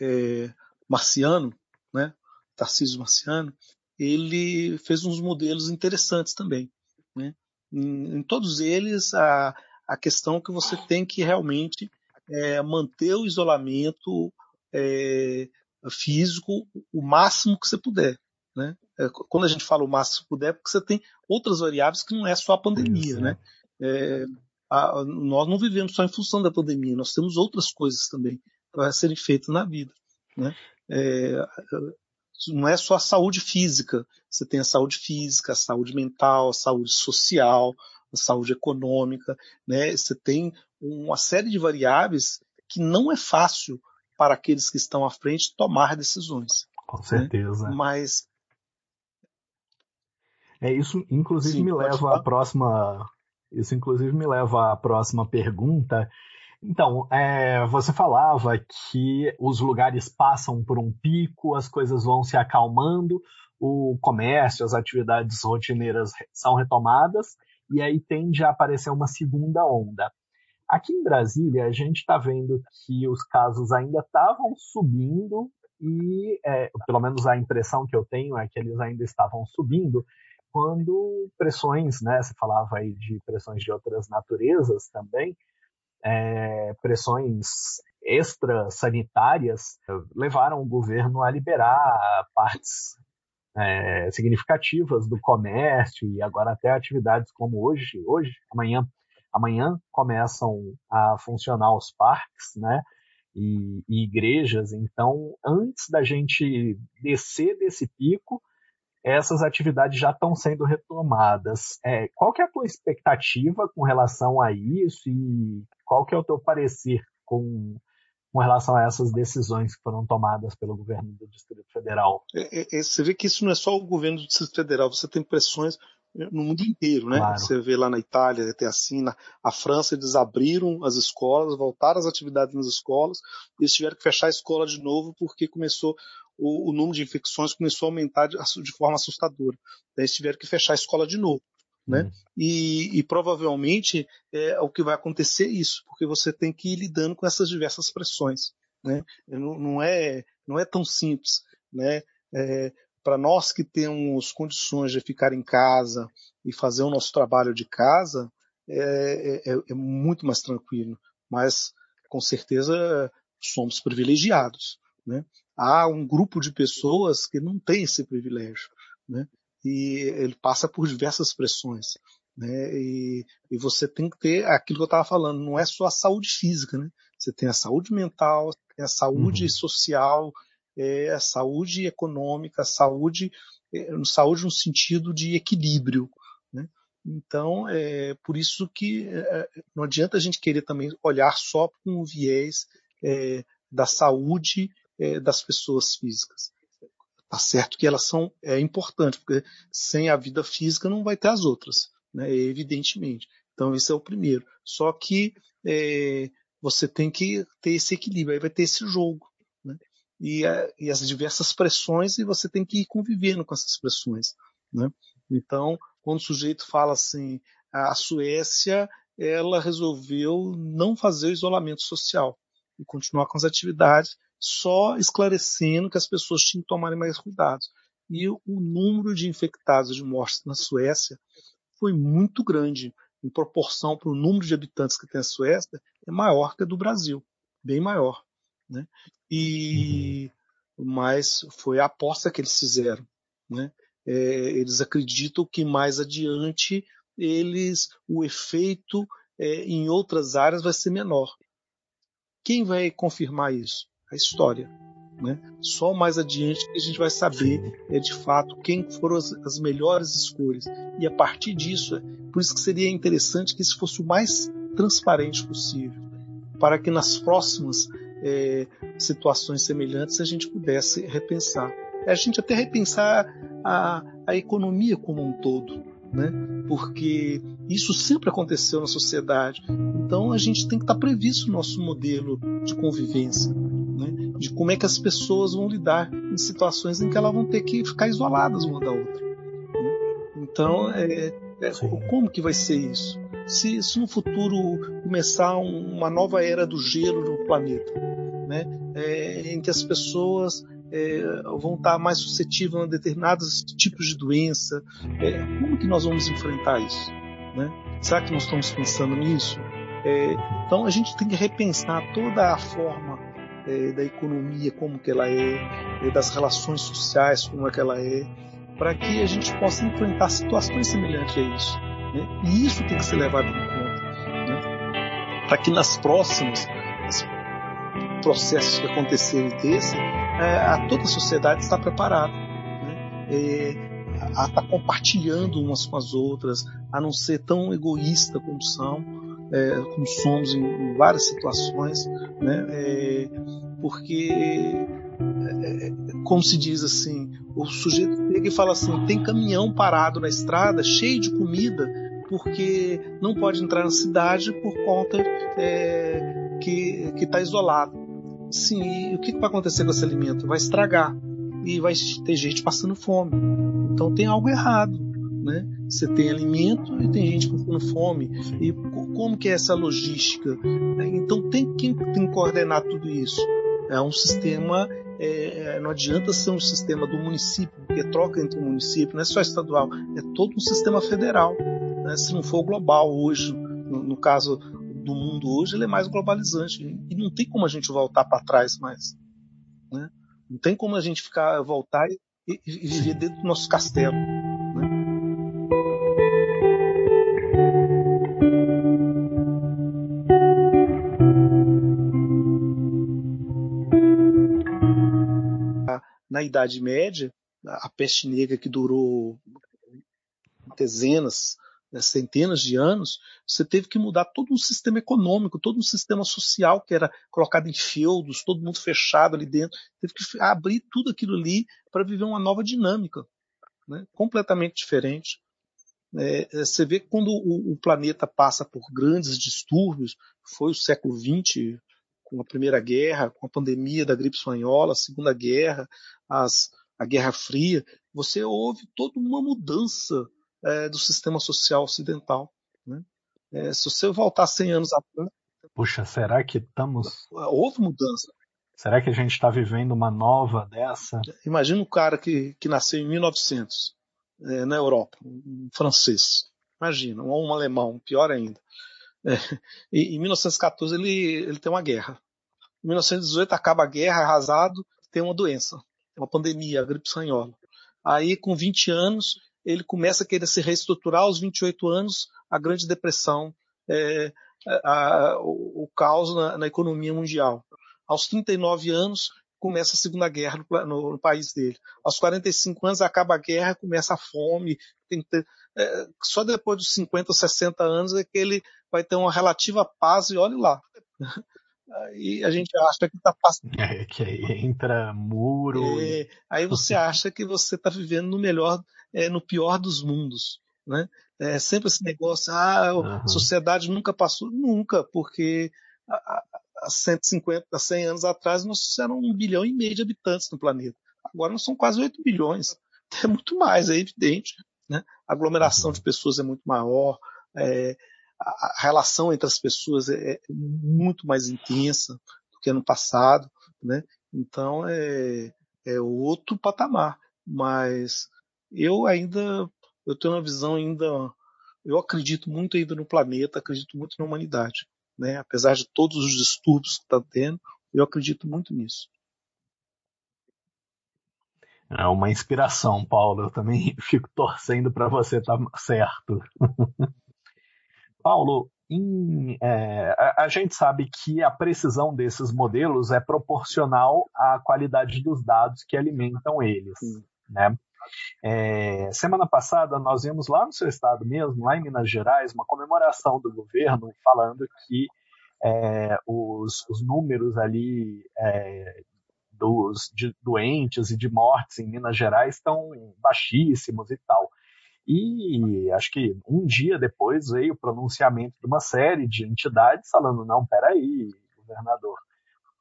é, Marciano, né? Tarcísio Marciano, ele fez uns modelos interessantes também? Em, em todos eles a, a questão que você tem que realmente é, manter o isolamento é, físico o máximo que você puder. Né? É, quando a gente fala o máximo que puder, é porque você tem outras variáveis que não é só a pandemia. Isso, né? É, a, nós não vivemos só em função da pandemia, nós temos outras coisas também para serem feitas na vida. Né? É, não é só a saúde física. Você tem a saúde física, a saúde mental, a saúde social, a saúde econômica, né? Você tem uma série de variáveis que não é fácil para aqueles que estão à frente tomar decisões. Com certeza. Né? Mas é isso, inclusive Sim, me leva à próxima. Isso inclusive me leva à próxima pergunta, então, é, você falava que os lugares passam por um pico, as coisas vão se acalmando, o comércio, as atividades rotineiras são retomadas, e aí tende a aparecer uma segunda onda. Aqui em Brasília, a gente está vendo que os casos ainda estavam subindo, e é, pelo menos a impressão que eu tenho é que eles ainda estavam subindo, quando pressões, né, você falava aí de pressões de outras naturezas também, é, pressões extra-sanitárias levaram o governo a liberar partes é, significativas do comércio e agora até atividades como hoje, hoje, amanhã, amanhã começam a funcionar os parques, né? E, e igrejas. Então, antes da gente descer desse pico, essas atividades já estão sendo retomadas. É, qual que é a tua expectativa com relação a isso e qual que é o teu parecer com, com relação a essas decisões que foram tomadas pelo governo do Distrito Federal? É, é, é você vê que isso não é só o governo do Distrito Federal, você tem pressões no mundo inteiro, né? Claro. Você vê lá na Itália, até assim, na a França, eles abriram as escolas, voltaram as atividades nas escolas, e eles tiveram que fechar a escola de novo porque começou o, o número de infecções começou a aumentar de, de forma assustadora. Daí eles tiveram que fechar a escola de novo. Né? E, e, provavelmente é o que vai acontecer isso, porque você tem que ir lidando com essas diversas pressões. Né? Não, não, é, não é tão simples. Né? É, Para nós que temos condições de ficar em casa e fazer o nosso trabalho de casa, é, é, é muito mais tranquilo. Mas, com certeza, somos privilegiados. Né? há um grupo de pessoas que não tem esse privilégio, né? E ele passa por diversas pressões, né? E, e você tem que ter aquilo que eu estava falando, não é só a saúde física, né? Você tem a saúde mental, tem a saúde uhum. social, é, a saúde econômica, a saúde, é, saúde no sentido de equilíbrio, né? Então, é por isso que é, não adianta a gente querer também olhar só com o viés é, da saúde é, das pessoas físicas. Tá certo que elas são é importantes, porque sem a vida física não vai ter as outras, né? Evidentemente. Então esse é o primeiro. Só que é, você tem que ter esse equilíbrio, aí vai ter esse jogo, né? E, a, e, as diversas pressões e você tem que ir convivendo com essas pressões, né? Então quando o sujeito fala assim, a Suécia ela resolveu não fazer o isolamento social e continuar com as atividades só esclarecendo que as pessoas tinham que tomarem mais cuidados. E o número de infectados e de mortes na Suécia foi muito grande, em proporção para o número de habitantes que tem a Suécia, é maior que a do Brasil, bem maior. Né? E mas foi a aposta que eles fizeram. Né? É, eles acreditam que mais adiante eles o efeito é, em outras áreas vai ser menor. Quem vai confirmar isso? A história. Né? Só mais adiante que a gente vai saber é, de fato quem foram as, as, melhores escolhas. E a partir disso, é por isso que seria interessante que isso fosse o mais transparente possível, para que nas próximas é, situações semelhantes a gente pudesse repensar. É a gente até repensar a, a economia como um todo, né? porque isso sempre aconteceu na sociedade. Então a gente tem que estar previsto no nosso modelo de convivência, né? de como é que as pessoas vão lidar em situações em que elas vão ter que ficar isoladas uma da outra. Né? Então, é, é, como que vai ser isso? Se, se no futuro começar um, uma nova era do gelo no planeta, né? É, em que as pessoas é, vão estar mais suscetíveis a determinados tipos de doença. É, como que nós vamos enfrentar isso? Né? Será que nós estamos pensando nisso? É, então a gente tem que repensar toda a forma é, da economia como que ela é, é, das relações sociais como é que ela é, para que a gente possa enfrentar situações semelhantes a isso. Né? E isso tem que ser levado em conta, né? para que nas próximas processos que acontecerem desse, é, a toda a sociedade está preparada. Né? É, a estar tá compartilhando umas com as outras, a não ser tão egoísta como são, é, como somos em, em, várias situações, né? É, porque, é, como se diz assim, o sujeito pega e fala assim: tem caminhão parado na estrada cheio de comida porque não pode entrar na cidade por conta é, que está isolado. Sim, e o que vai acontecer com esse alimento? Vai estragar e vai ter gente passando fome. Então tem algo errado, né? Você tem alimento e tem gente passando fome. E como que é essa logística? Então tem quem tem que coordenar tudo isso. É um sistema é, não adianta ser um sistema do município, porque troca entre o município, não é só estadual, é todo um sistema federal. Né? Se não for global hoje, no, no caso do mundo hoje ele é mais globalizante e não tem como a gente voltar para trás mais, né? Não tem como a gente ficar voltar e, e viver dentro do nosso castelo. Na Idade Média, a peste negra que durou dezenas, né, centenas de anos, você teve que mudar todo um sistema econômico, todo um sistema social que era colocado em feudos, todo mundo fechado ali dentro. Teve que abrir tudo aquilo ali para viver uma nova dinâmica, né, completamente diferente. É, é você vê que quando o, o, planeta passa por grandes distúrbios, foi o século XX, com a Primeira Guerra, com a pandemia da gripe espanhola, a Segunda Guerra, as, a Guerra Fria, você houve toda uma mudança é, do sistema social ocidental. Né? É, se você voltar 100 anos atrás. Puxa, será que estamos. Houve mudança. Será que a gente está vivendo uma nova dessa? Imagina um cara que, que nasceu em 1900, é, na Europa, um francês. Imagina, um, um alemão, pior ainda. É, e, em 1914 ele, ele tem uma guerra. Em 1918 acaba a guerra, arrasado, tem uma doença, uma pandemia, a gripe espanhola. Aí, com 20 anos, ele começa a querer se reestruturar aos 28 anos, a Grande Depressão, é, a, o, o, caos na, na, economia mundial. Aos 39 anos, começa a Segunda Guerra no, no, no, país dele. Aos 45 anos, acaba a guerra, começa a fome. Ter, é, só depois dos 50, 60 anos é que ele vai ter uma relativa paz e olhe lá. Aí a gente acha que está passando. É, que aí entra muro. É, e... Aí você acha que você está vivendo no melhor, é, no pior dos mundos. Né? É sempre esse negócio, ah, a uhum. sociedade nunca passou. Nunca, porque há 150, há 100 anos atrás nós éramos um bilhão e meio de habitantes no planeta. Agora nós somos quase 8 bilhões. É muito mais, é evidente. Né? A aglomeração uhum. de pessoas é muito maior. É, a relação entre as pessoas é, é muito mais intensa do que no passado, né? Então é, é outro patamar. Mas eu ainda eu tenho uma visão ainda eu acredito muito ainda no planeta, acredito muito na humanidade, né? Apesar de todos os distúrbios que está tendo, Eu acredito muito nisso. É uma inspiração, Paulo. Eu também fico torcendo para você estar tá certo. Paulo, em, é, a, a, gente sabe que a precisão desses modelos é proporcional à qualidade dos dados que alimentam eles. Né? É, semana passada nós vimos lá no seu estado mesmo, lá em Minas Gerais, uma comemoração do governo falando que é, os, os, números ali é, dos de doentes e de mortes em Minas Gerais estão baixíssimos e tal. E acho que um dia depois veio o pronunciamento de uma série de entidades falando: não, peraí, governador,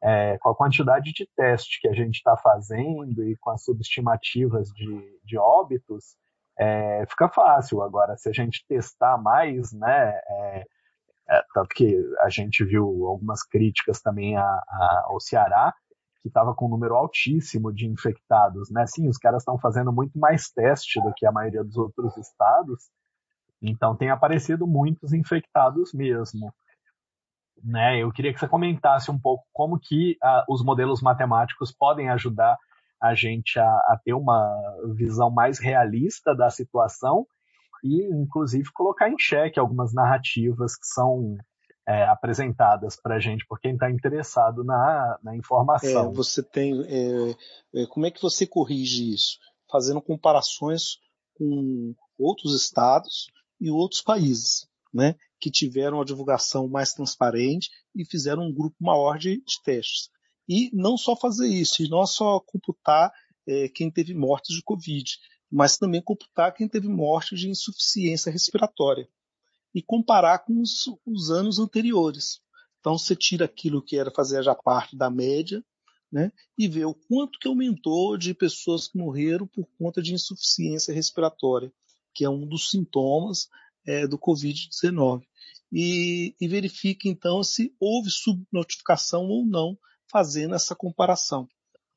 é, com a quantidade de teste que a gente está fazendo e com as subestimativas de, de óbitos, é, fica fácil. Agora, se a gente testar mais, né, é, é tanto que a gente viu algumas críticas também ao Ceará, que estava com um número altíssimo de infectados, né? Sim, os caras estão fazendo muito mais teste do que a maioria dos outros estados, então tem aparecido muitos infectados mesmo. Né? Eu queria que você comentasse um pouco como que uh, os modelos matemáticos podem ajudar a gente a, a ter uma visão mais realista da situação e, inclusive, colocar em xeque algumas narrativas que são é, apresentadas para a gente por quem está interessado na, na informação. É, você tem, é, é, como é que você corrige isso? Fazendo comparações com outros estados e outros países, né, que tiveram a divulgação mais transparente e fizeram um grupo maior de, de testes. E não só fazer isso, e não só computar é, quem teve mortes de Covid, mas também computar quem teve morte de insuficiência respiratória e comparar com os, os anos anteriores. Então você tira aquilo que era fazer já parte da média, né, e vê o quanto que aumentou de pessoas que morreram por conta de insuficiência respiratória, que é um dos sintomas é, do Covid-19. E, e verifique então se houve subnotificação ou não, fazendo essa comparação.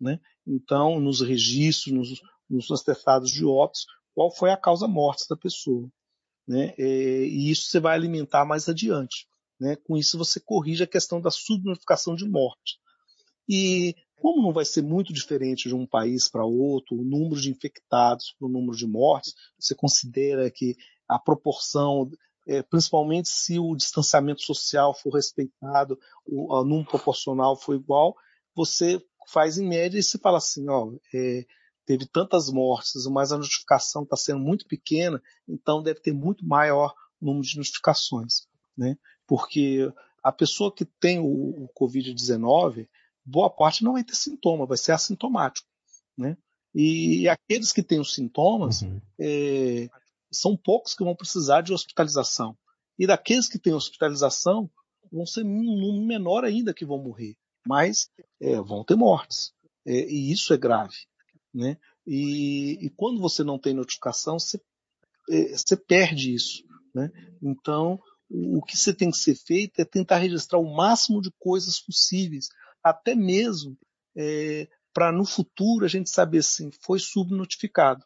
Né? Então, nos registros, nos, nos atestados de óbitos, qual foi a causa morte da pessoa né? É, e isso você vai alimentar mais adiante. Né? Com isso você corrige a questão da subnotificação de morte. E como não vai ser muito diferente de um país para outro, o número de infectados para o número de mortes, você considera que a proporção, é, principalmente se o distanciamento social for respeitado, o, número proporcional for igual, você faz em média e se fala assim, ó, é, teve tantas mortes, mas a notificação está sendo muito pequena, então deve ter muito maior número de notificações, né? Porque a pessoa que tem o, o Covid-19, boa parte não vai ter sintoma, vai ser assintomático, né? E aqueles que têm os sintomas, uhum. é, são poucos que vão precisar de hospitalização. E daqueles que têm hospitalização, vão ser um número menor ainda que vão morrer. Mas é, vão ter mortes. É, e isso é grave né? E, e quando você não tem notificação, você, é, você perde isso, né? Então, o que você tem que ser feito é tentar registrar o máximo de coisas possíveis, até mesmo é, para no futuro a gente saber assim, foi subnotificado.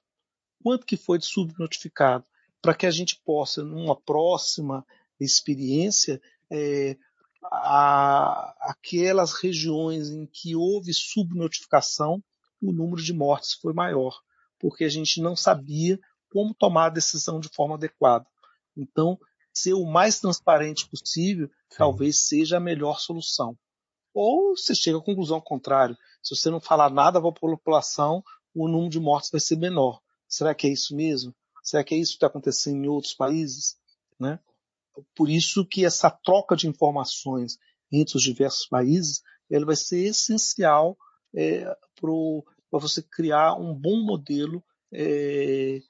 Quanto que foi de subnotificado? Para que a gente possa, numa próxima experiência, é, a, aquelas regiões em que houve subnotificação, o número de mortes foi maior, porque a gente não sabia como tomar a decisão de forma adequada. Então, ser o mais transparente possível Sim. talvez seja a melhor solução. Ou você chega à conclusão contrária. Se você não falar nada para a população, o número de mortes vai ser menor. Será que é isso mesmo? Será que é isso que está acontecendo em outros países? Né? Por isso que essa troca de informações entre os diversos países ela vai ser essencial é, para você criar um bom modelo é,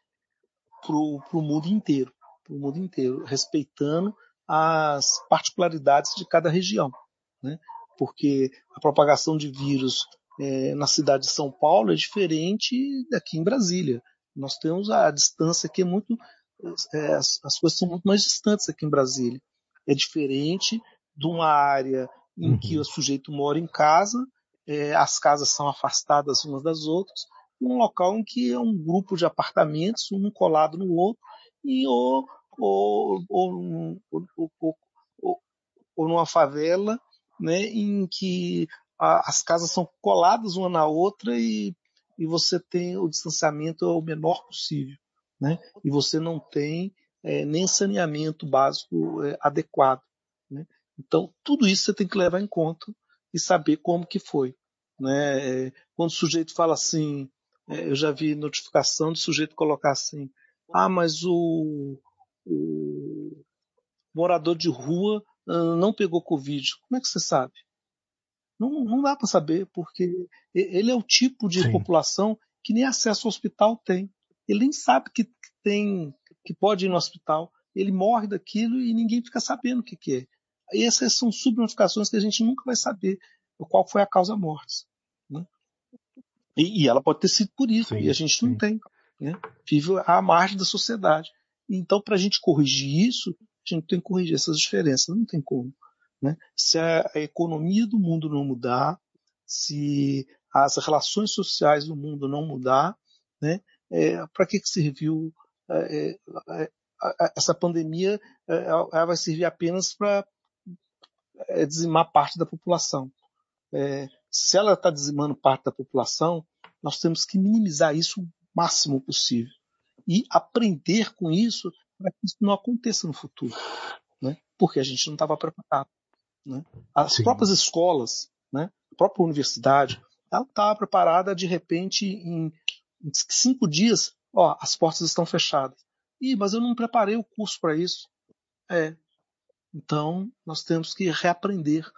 para o mundo inteiro, para o mundo inteiro, respeitando as particularidades de cada região, né? Porque a propagação de vírus é, na cidade de São Paulo é diferente daqui em Brasília. Nós temos a distância aqui é muito, é, as, as coisas são muito mais distantes aqui em Brasília. É diferente de uma área em uhum. que o sujeito mora em casa é, as casas são afastadas umas das outras, um local em que é um grupo de apartamentos, um colado no outro, e ou, ou, ou, ou, ou, numa favela, né, em que a, as casas são coladas uma na outra e, e você tem o distanciamento o menor possível, né? E você não tem é, nem saneamento básico é, adequado, né? Então tudo isso você tem que levar em conta e saber como que foi, né? É, quando o sujeito fala assim, é, eu já vi notificação do sujeito colocar assim, ah, mas o, o morador de rua uh, não pegou Covid. Como é que você sabe? Não, não dá para saber, porque ele é o tipo de Sim. população que nem acesso ao hospital tem. Ele nem sabe que, tem, que pode ir no hospital. Ele morre daquilo e ninguém fica sabendo o que, que é. E essas são subnotificações que a gente nunca vai saber qual foi a causa morte. Né? E, e, ela pode ter sido por isso, sim, e a gente sim. não tem. Né? Vive à margem da sociedade. Então, para a gente corrigir isso, a gente tem que corrigir essas diferenças. Não tem como. Né? Se a, a economia do mundo não mudar, se as relações sociais do mundo não mudar, né? É, para que, que serviu é, é, essa pandemia? É, ela vai servir apenas para é, dizimar parte da população. É, se ela está dizimando parte da população, nós temos que minimizar isso o máximo possível e aprender com isso para que isso não aconteça no futuro, né? porque a gente não estava preparado. Né? As Sim. próprias escolas, né? a própria universidade, ela estava preparada de repente em, em cinco dias, ó, as portas estão fechadas. Ih, mas eu não preparei o curso para isso. É. Então, nós temos que reaprender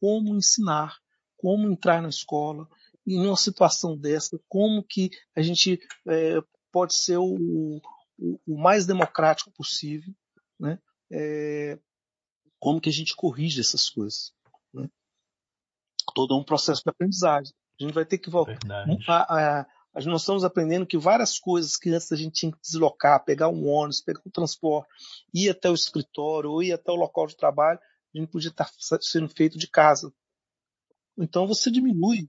como ensinar, como entrar na escola, e numa situação dessa, como que a gente é, pode ser o, o, o, mais democrático possível, né? É, como que a gente corrige essas coisas. Né? Todo um processo de aprendizagem. A gente vai ter que voltar. A, a, nós estamos aprendendo que várias coisas que antes a gente tinha que deslocar, pegar um ônibus, pegar um transporte, ir até o escritório ou ir até o local de trabalho, a gente podia estar sendo feito de casa. Então você diminui,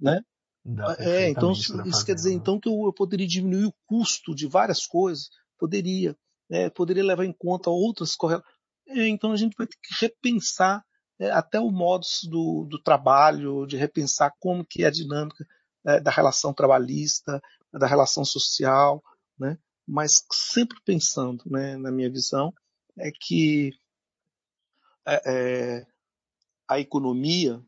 né? É, então isso quer dizer né? então que eu, eu, poderia diminuir o custo de várias coisas, poderia, né? poderia levar em conta outras correlações. É, então a gente vai ter que repensar é, até o modo do, do, trabalho, de repensar como que é a dinâmica é, da relação trabalhista, da relação social, né? mas sempre pensando, né, na minha visão, é que é, é, a economia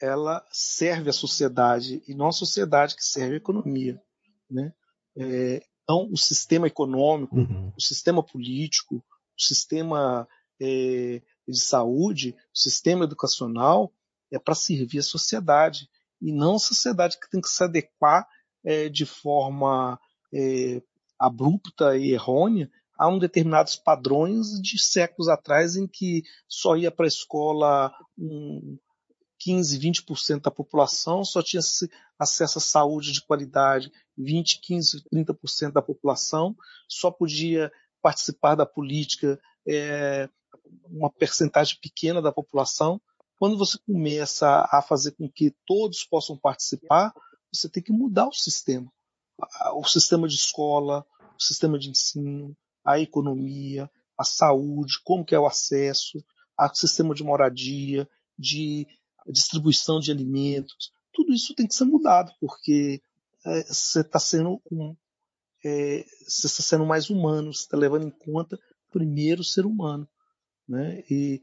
ela serve à sociedade e não a sociedade que serve à economia. Né? É, então, o sistema econômico, uhum. o sistema político, o sistema é, de saúde, o sistema educacional é para servir a sociedade e não sociedade que tem que se adequar é, de forma é, abrupta e errônea a um determinados padrões de séculos atrás em que só ia para a escola um 15, 20% da população, só tinha acesso à saúde de qualidade 20, 15, 30% da população, só podia participar da política é, uma percentagem pequena da população. Quando você começa a fazer com que todos possam participar, você tem que mudar o sistema. O sistema de escola, o sistema de ensino, a economia, a saúde, como que é o acesso, o sistema de moradia, de distribuição de alimentos. Tudo isso tem que ser mudado, porque é, você está sendo um, é, você está sendo mais humano, você está levando em conta primeiro o ser humano né? E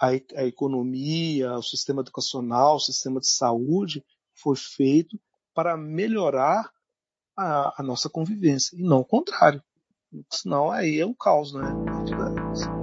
a, a economia, o sistema educacional, o sistema de saúde foi feito para melhorar a, a nossa convivência e não o contrário. Senão aí é um caos, né?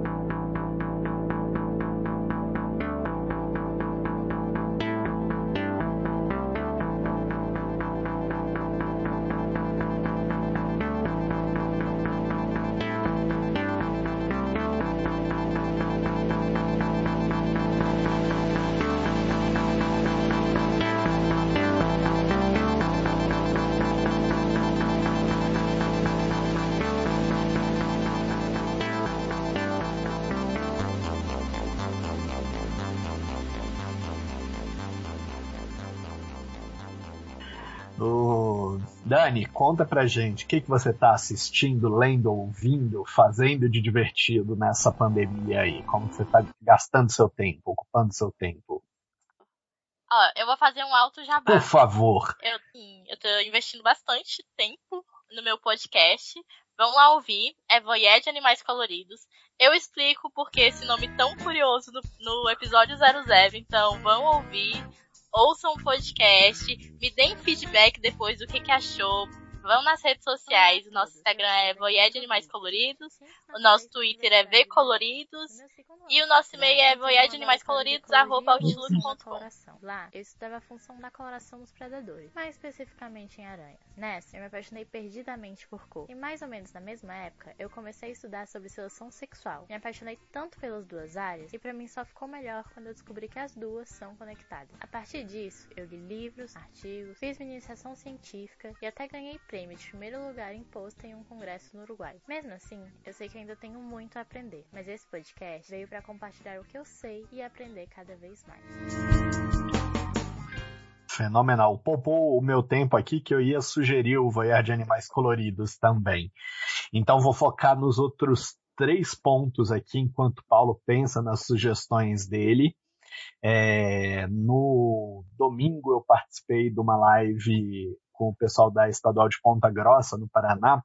Dani, conta pra gente o que, que você tá assistindo, lendo, ouvindo, fazendo de divertido nessa pandemia aí. Como você tá gastando seu tempo, ocupando seu tempo. Ó, eu vou fazer um alto jabá. Por favor. Eu, sim, eu tô investindo bastante tempo no meu podcast. Vão lá ouvir. É Voyage de Animais Coloridos. Eu explico porque esse nome tão curioso no, no episódio 00. Então, vão ouvir. Ouçam o podcast. Me deem feedback depois do que, que achou Vão nas redes sociais. O nosso Instagram é Voyage Animais Coloridos. O nosso Twitter é Vcoloridos. E o nosso e-mail é voyageanimaiscoloridos.outlook.com. Lá, eu estudava a função da coloração nos predadores, mais especificamente em aranhas. Nessa, eu me apaixonei perdidamente por cor. E mais ou menos na mesma época, eu comecei a estudar sobre seleção sexual. Me apaixonei tanto pelas duas áreas e para mim só ficou melhor quando eu descobri que as duas são conectadas. A partir disso, eu li livros, artigos, fiz minha iniciação científica e até ganhei prêmio de primeiro lugar imposto em um congresso no Uruguai. Mesmo assim, eu sei que ainda tenho muito a aprender, mas esse podcast veio para compartilhar o que eu sei e aprender cada vez mais. Fenomenal. Poupou o meu tempo aqui que eu ia sugerir o Voyage de Animais Coloridos também. Então vou focar nos outros três pontos aqui enquanto Paulo pensa nas sugestões dele. É, no domingo eu participei de uma live com o pessoal da Estadual de Ponta Grossa, no Paraná,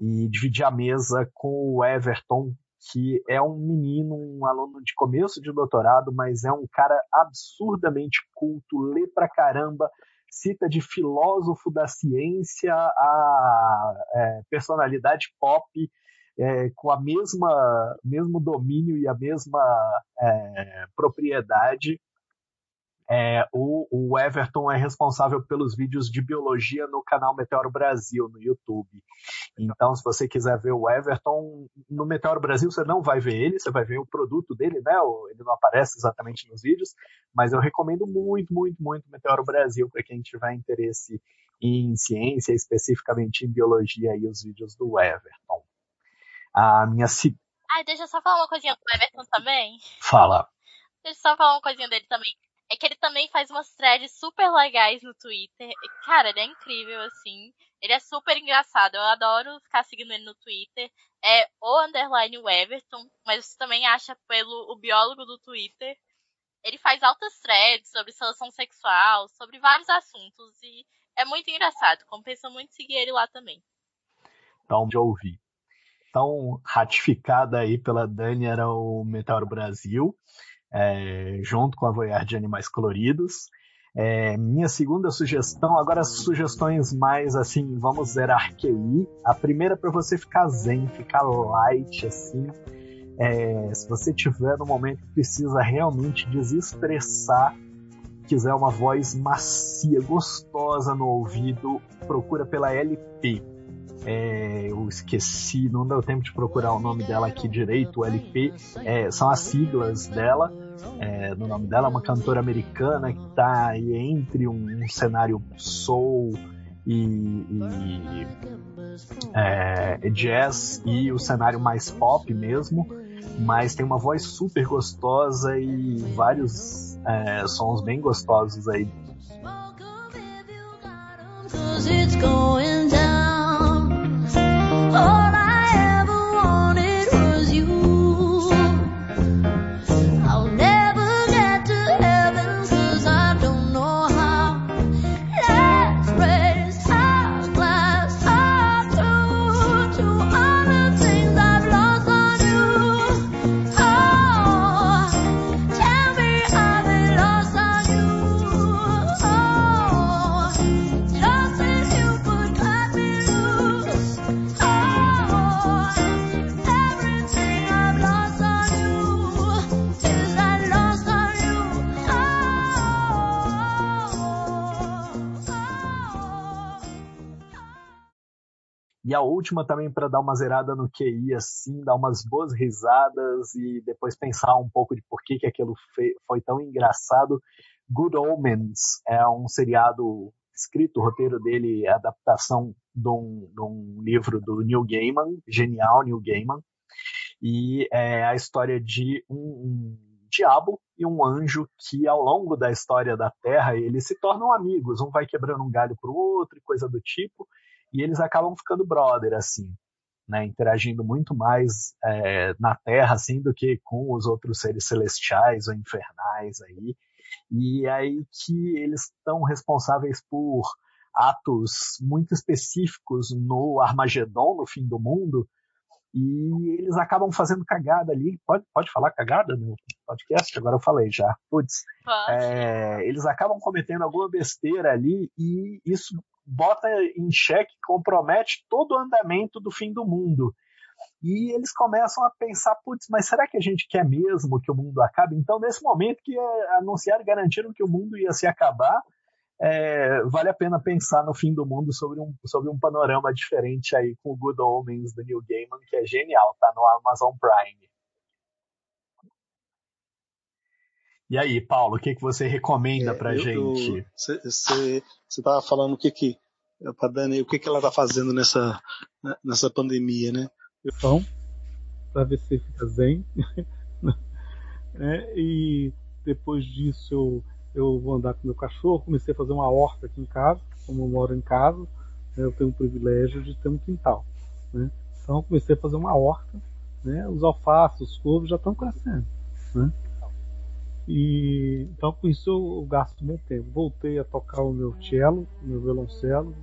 e dividi a mesa com o Everton, que é um menino, um aluno de começo de doutorado, mas é um cara absurdamente culto, lê pra caramba, cita de filósofo da ciência a é, personalidade pop, é, com a mesma mesmo domínio e a mesma é, propriedade é, o, o, Everton é responsável pelos vídeos de biologia no canal Meteoro Brasil, no YouTube. Então, se você quiser ver o Everton no Meteoro Brasil, você não vai ver ele, você vai ver o produto dele, né? Ele não aparece exatamente nos vídeos, mas eu recomendo muito, muito, muito Meteoro Brasil para quem tiver interesse em ciência, especificamente em biologia e os vídeos do Everton. A minha. Ai, deixa eu só falar uma coisinha do Everton também. Fala. Deixa eu só falar uma coisinha dele também é que ele também faz umas threads super legais no Twitter. Cara, ele é incrível, assim. Ele é super engraçado. Eu adoro ficar seguindo ele no Twitter. É o underline Everton, mas você também acha pelo o biólogo do Twitter. Ele faz altas threads sobre seleção sexual, sobre vários assuntos. E é muito engraçado. Compensa muito seguir ele lá também. Então, já ouvi. Então, ratificada aí pela Dani era o Meteoro Brasil é, junto com a Voyage de Animais Coloridos. É, minha segunda sugestão, agora sugestões mais assim, vamos zerar QI. A primeira é para você ficar zen, ficar light assim. É, se você tiver no momento que precisa realmente desestressar, quiser uma voz macia, gostosa no ouvido, procura pela LP. É, eu esqueci, não deu tempo de procurar o nome dela aqui direito. LP é, são as siglas dela é, no nome dela, uma cantora americana que está aí entre um, um cenário soul e, e é, jazz e o cenário mais pop mesmo, mas tem uma voz super gostosa e vários é, sons bem gostosos aí. Cause going down. E a última também para dar uma zerada no QI, assim, dar umas boas risadas e depois pensar um pouco de por que, que aquilo foi tão engraçado. Good Omens é um seriado escrito, o roteiro dele é adaptação de um, de um livro do Neil Gaiman, genial Neil Gaiman, e é a história de um, um diabo e um anjo que ao longo da história da Terra eles se tornam amigos, um vai quebrando um galho pro outro e coisa do tipo, e eles acabam ficando brother, assim, né, interagindo muito mais é, na Terra, assim, do que com os outros seres celestiais ou infernais aí. e aí que eles estão responsáveis por atos muito específicos no Armagedon, no fim do mundo, e eles acabam fazendo cagada ali. Pode, pode falar cagada no podcast? Agora eu falei já. Putz. É, eles acabam cometendo alguma besteira ali e isso bota em xeque, compromete todo o andamento do fim do mundo. E eles começam a pensar, putz, mas será que a gente quer mesmo que o mundo acabe? Então, nesse momento que anunciaram e garantiram que o mundo ia se acabar, é, vale a pena pensar no fim do mundo sobre um, sobre um panorama diferente aí com o Good Omens do Neil Gaiman, que é genial, tá no Amazon Prime. E aí, Paulo, o que, que você recomenda é, pra eu, gente? Você estava falando o que que para Dani, o que que ela tá fazendo nessa nessa pandemia, né? Então, para ver se fica zen, né? E depois disso eu eu vou andar com meu cachorro, comecei a fazer uma horta aqui em casa, como eu moro em casa, né, eu tenho o privilégio de ter um quintal. Né? Então comecei a fazer uma horta, né? os alfaces, os couves já estão crescendo. Né? E, então com isso eu, gasto meu tempo. Voltei a tocar o meu cello, meu violoncelo,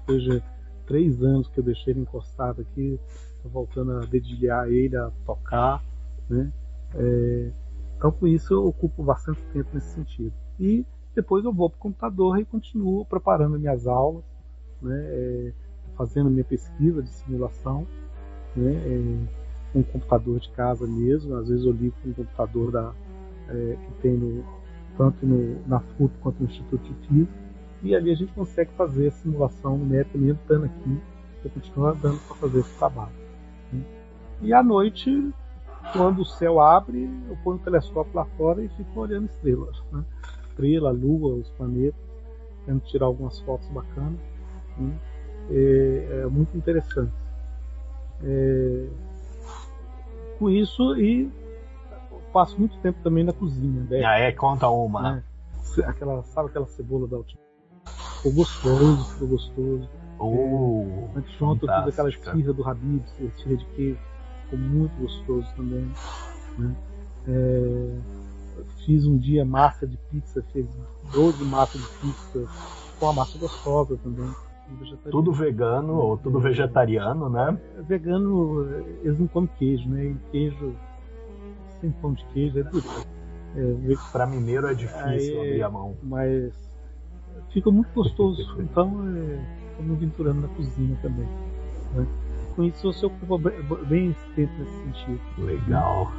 depois de três anos que eu deixei ele encostado aqui, estou voltando a dedilhar ele, a tocar. Né? É, então com isso eu ocupo bastante tempo nesse sentido e depois eu vou para o computador e continuo preparando minhas aulas, né, é, fazendo minha pesquisa de simulação, né, é, um computador de casa mesmo, às vezes eu ligo com um computador da, é, que tem no, tanto no, na FUP quanto no Instituto Física, e ali a gente consegue fazer a simulação numérica mesmo estando aqui, eu continuo dando para fazer esse trabalho. Né. E à noite, quando o céu abre, eu ponho o telescópio lá fora e fico olhando estrelas. Né? estrela, lua, os planetas, tendo tirar algumas fotos bacanas. Né? É, é, muito interessante. É, com isso, e passo muito tempo também na cozinha. Né? Ah, é? Conta uma. Né? Aquela, sabe aquela cebola da última? Ficou gostoso, ficou gostoso. Oh, é, Anteontem eu fiz aquela esfirra do Habib, esfirra de queijo. Ficou muito gostoso também. Né? É, Fiz um dia massa de pizza, fiz 12 massas de pizza, com a massa gostosa também. Tudo vegano ou tudo vegetariano, né? É, vegano, eles não comem queijo, né? E queijo, sem pão de queijo, é duro. É, para mineiro é difícil Aí, abrir a mão. Mas fica muito gostoso. então, estamos é, aventurando na cozinha também. Né? Com isso, você ocupa bem esse tempo nesse sentido. Legal.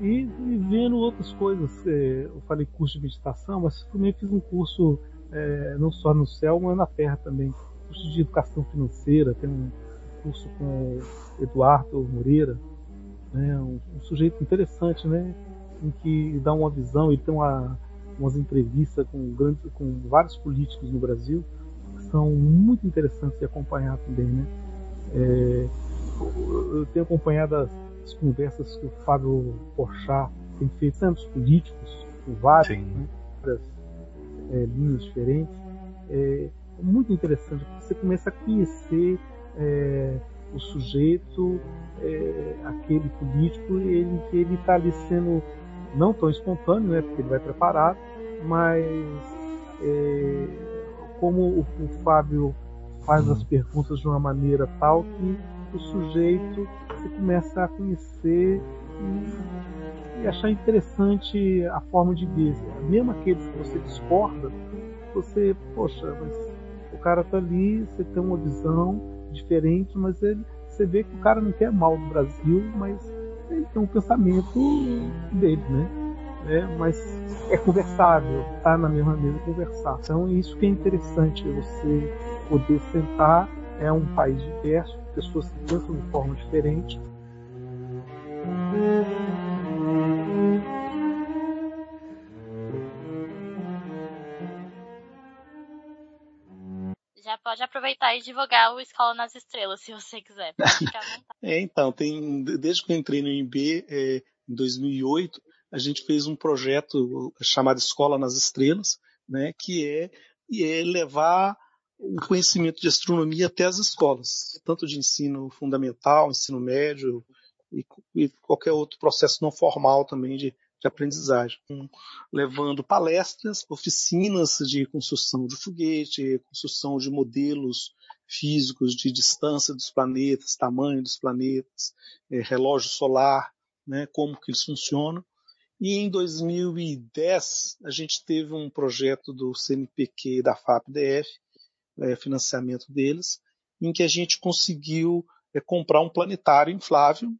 E, e vendo outras coisas. É, eu falei curso de meditação, mas também fiz um curso é, não só no céu, mas na terra também. Curso de educação financeira, tem um curso com o Eduardo Moreira, né, um, um sujeito interessante, né, em que dá uma visão, ele tem uma, umas entrevistas com, grandes, com vários políticos no Brasil, que são muito interessantes de acompanhar também. Né. É, eu tenho acompanhado as as conversas que o Fábio Porchat tem feito, tantos políticos, com vários, né, várias é, linhas diferentes, é, é, muito interessante, você começa a conhecer é, o sujeito, é, aquele político, ele, ele está ali sendo não tão espontâneo, né, porque ele vai preparado, mas é, como o, o Fábio faz as perguntas de uma maneira tal que o sujeito você começa a conhecer e, e achar interessante a forma de ver. Mesmo aqueles que você discorda, você, poxa, mas o cara tá ali, você tem uma visão diferente, mas ele, você vê que o cara não quer mal do Brasil, mas ele tem um pensamento dele, né? É, mas é conversável, tá na mesma mesa conversar. Então isso que é interessante, você poder sentar, é um país diverso, pessoas que pensam de forma diferente. Pode aproveitar e divulgar o Escola nas Estrelas, se você quiser. é, então, tem, desde que eu entrei no IB é, em 2008, a gente fez um projeto chamado Escola nas Estrelas, né, que é, é levar o conhecimento de astronomia até as escolas, tanto de ensino fundamental, ensino médio e, e qualquer outro processo não formal também de de aprendizagem, levando palestras, oficinas de construção de foguete, construção de modelos físicos de distância dos planetas, tamanho dos planetas, é, relógio solar, né, como que eles funcionam. E em 2010 a gente teve um projeto do CNPq e da FAPDF, é, financiamento deles, em que a gente conseguiu é, comprar um planetário inflável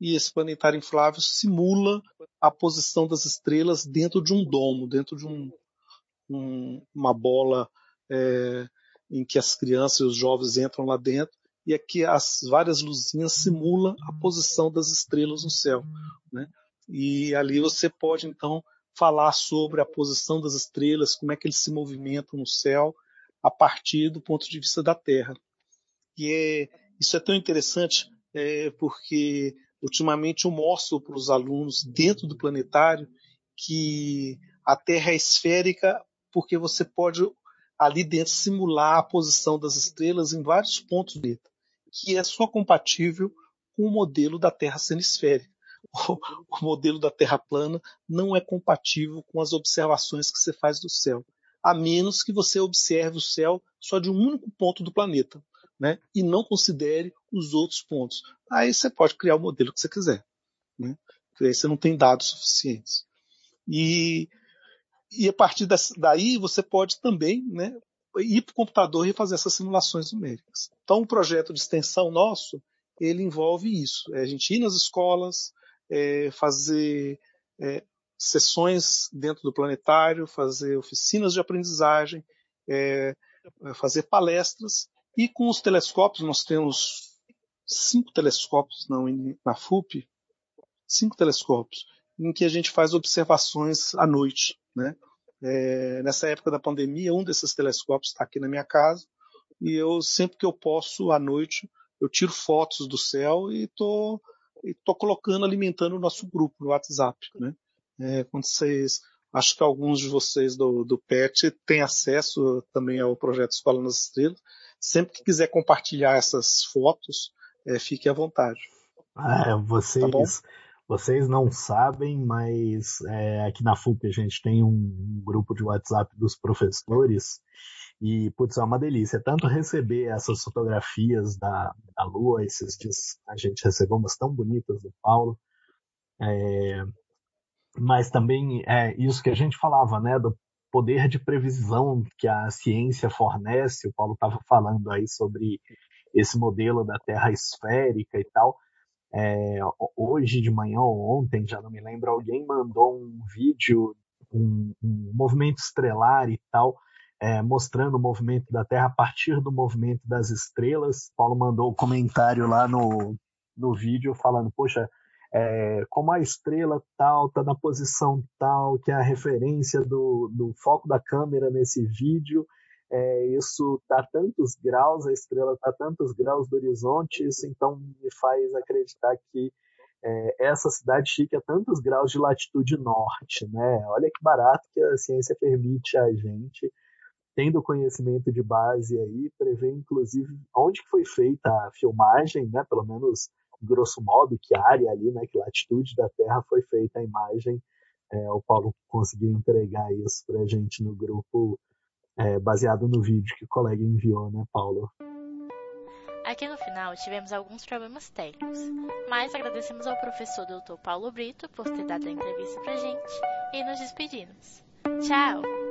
e esse planetário inflável simula a posição das estrelas dentro de um domo, dentro de um, um, uma bola é, em que as crianças e os jovens entram lá dentro e aqui as várias luzinhas simulam a posição das estrelas no céu, né? E ali você pode então falar sobre a posição das estrelas, como é que eles se movimentam no céu a partir do ponto de vista da Terra. E é, isso é tão interessante é, porque ultimamente eu mostro para os alunos dentro do planetário que a Terra é esférica porque você pode ali dentro simular a posição das estrelas em vários pontos planeta, que é só compatível com o modelo da Terra sendo esférica. O, modelo da Terra plana não é compatível com as observações que você faz do céu, a menos que você observe o céu só de um único ponto do planeta, né? E não considere os outros pontos. Aí você pode criar o modelo que você quiser, né? Porque aí você não tem dados suficientes. E e a partir daí você pode também né, ir para o computador e fazer essas simulações numéricas. Então, o projeto de extensão nosso, ele envolve isso. É a gente ir nas escolas, é, fazer é, sessões dentro do planetário, fazer oficinas de aprendizagem, é, fazer palestras. E com os telescópios, nós temos cinco telescópios na, na FUP, cinco telescópios, em que a gente faz observações à noite. Né? É, nessa época da pandemia, um desses telescópios está aqui na minha casa e eu sempre que eu posso à noite eu tiro fotos do céu e tô, e tô colocando, alimentando o nosso grupo no WhatsApp, né? É, quando vocês, acho que alguns de vocês do, do PET têm acesso também ao projeto Escola nas Estrelas. Sempre que quiser compartilhar essas fotos, é, fique à vontade. Ah, vocês, tá vocês não sabem, mas é, aqui na FUP a gente tem um, grupo de WhatsApp dos professores e, putz, é uma delícia. Tanto receber essas fotografias da, da Lua, esses dias a gente recebeu umas tão bonitas do Paulo, é, mas também é isso que a gente falava, né, do poder de previsão que a ciência fornece. O Paulo estava falando aí sobre esse modelo da Terra esférica e tal. É, hoje de manhã ou ontem, já não me lembro, alguém mandou um vídeo, um, um movimento estrelar e tal, é, mostrando o movimento da Terra a partir do movimento das estrelas. Paulo mandou um comentário lá no, no vídeo falando, poxa, é, como a estrela tal está na posição tal, que é a referência do, do foco da câmera nesse vídeo, é, isso está tantos graus, a estrela está tantos graus do horizonte, isso então me faz acreditar que é, essa cidade fica a tantos graus de latitude norte, né? Olha que barato que a ciência permite a gente, tendo conhecimento de base aí, prever inclusive onde foi feita a filmagem, né? Pelo menos grosso modo, que área ali, né? Que latitude da Terra foi feita a imagem. É, o Paulo conseguiu entregar isso para gente no grupo é, baseado no vídeo que o colega enviou, né, Paulo? Aqui no final tivemos alguns problemas técnicos, mas agradecemos ao professor Dr. Paulo Brito por ter dado a entrevista pra gente e nos despedimos. Tchau!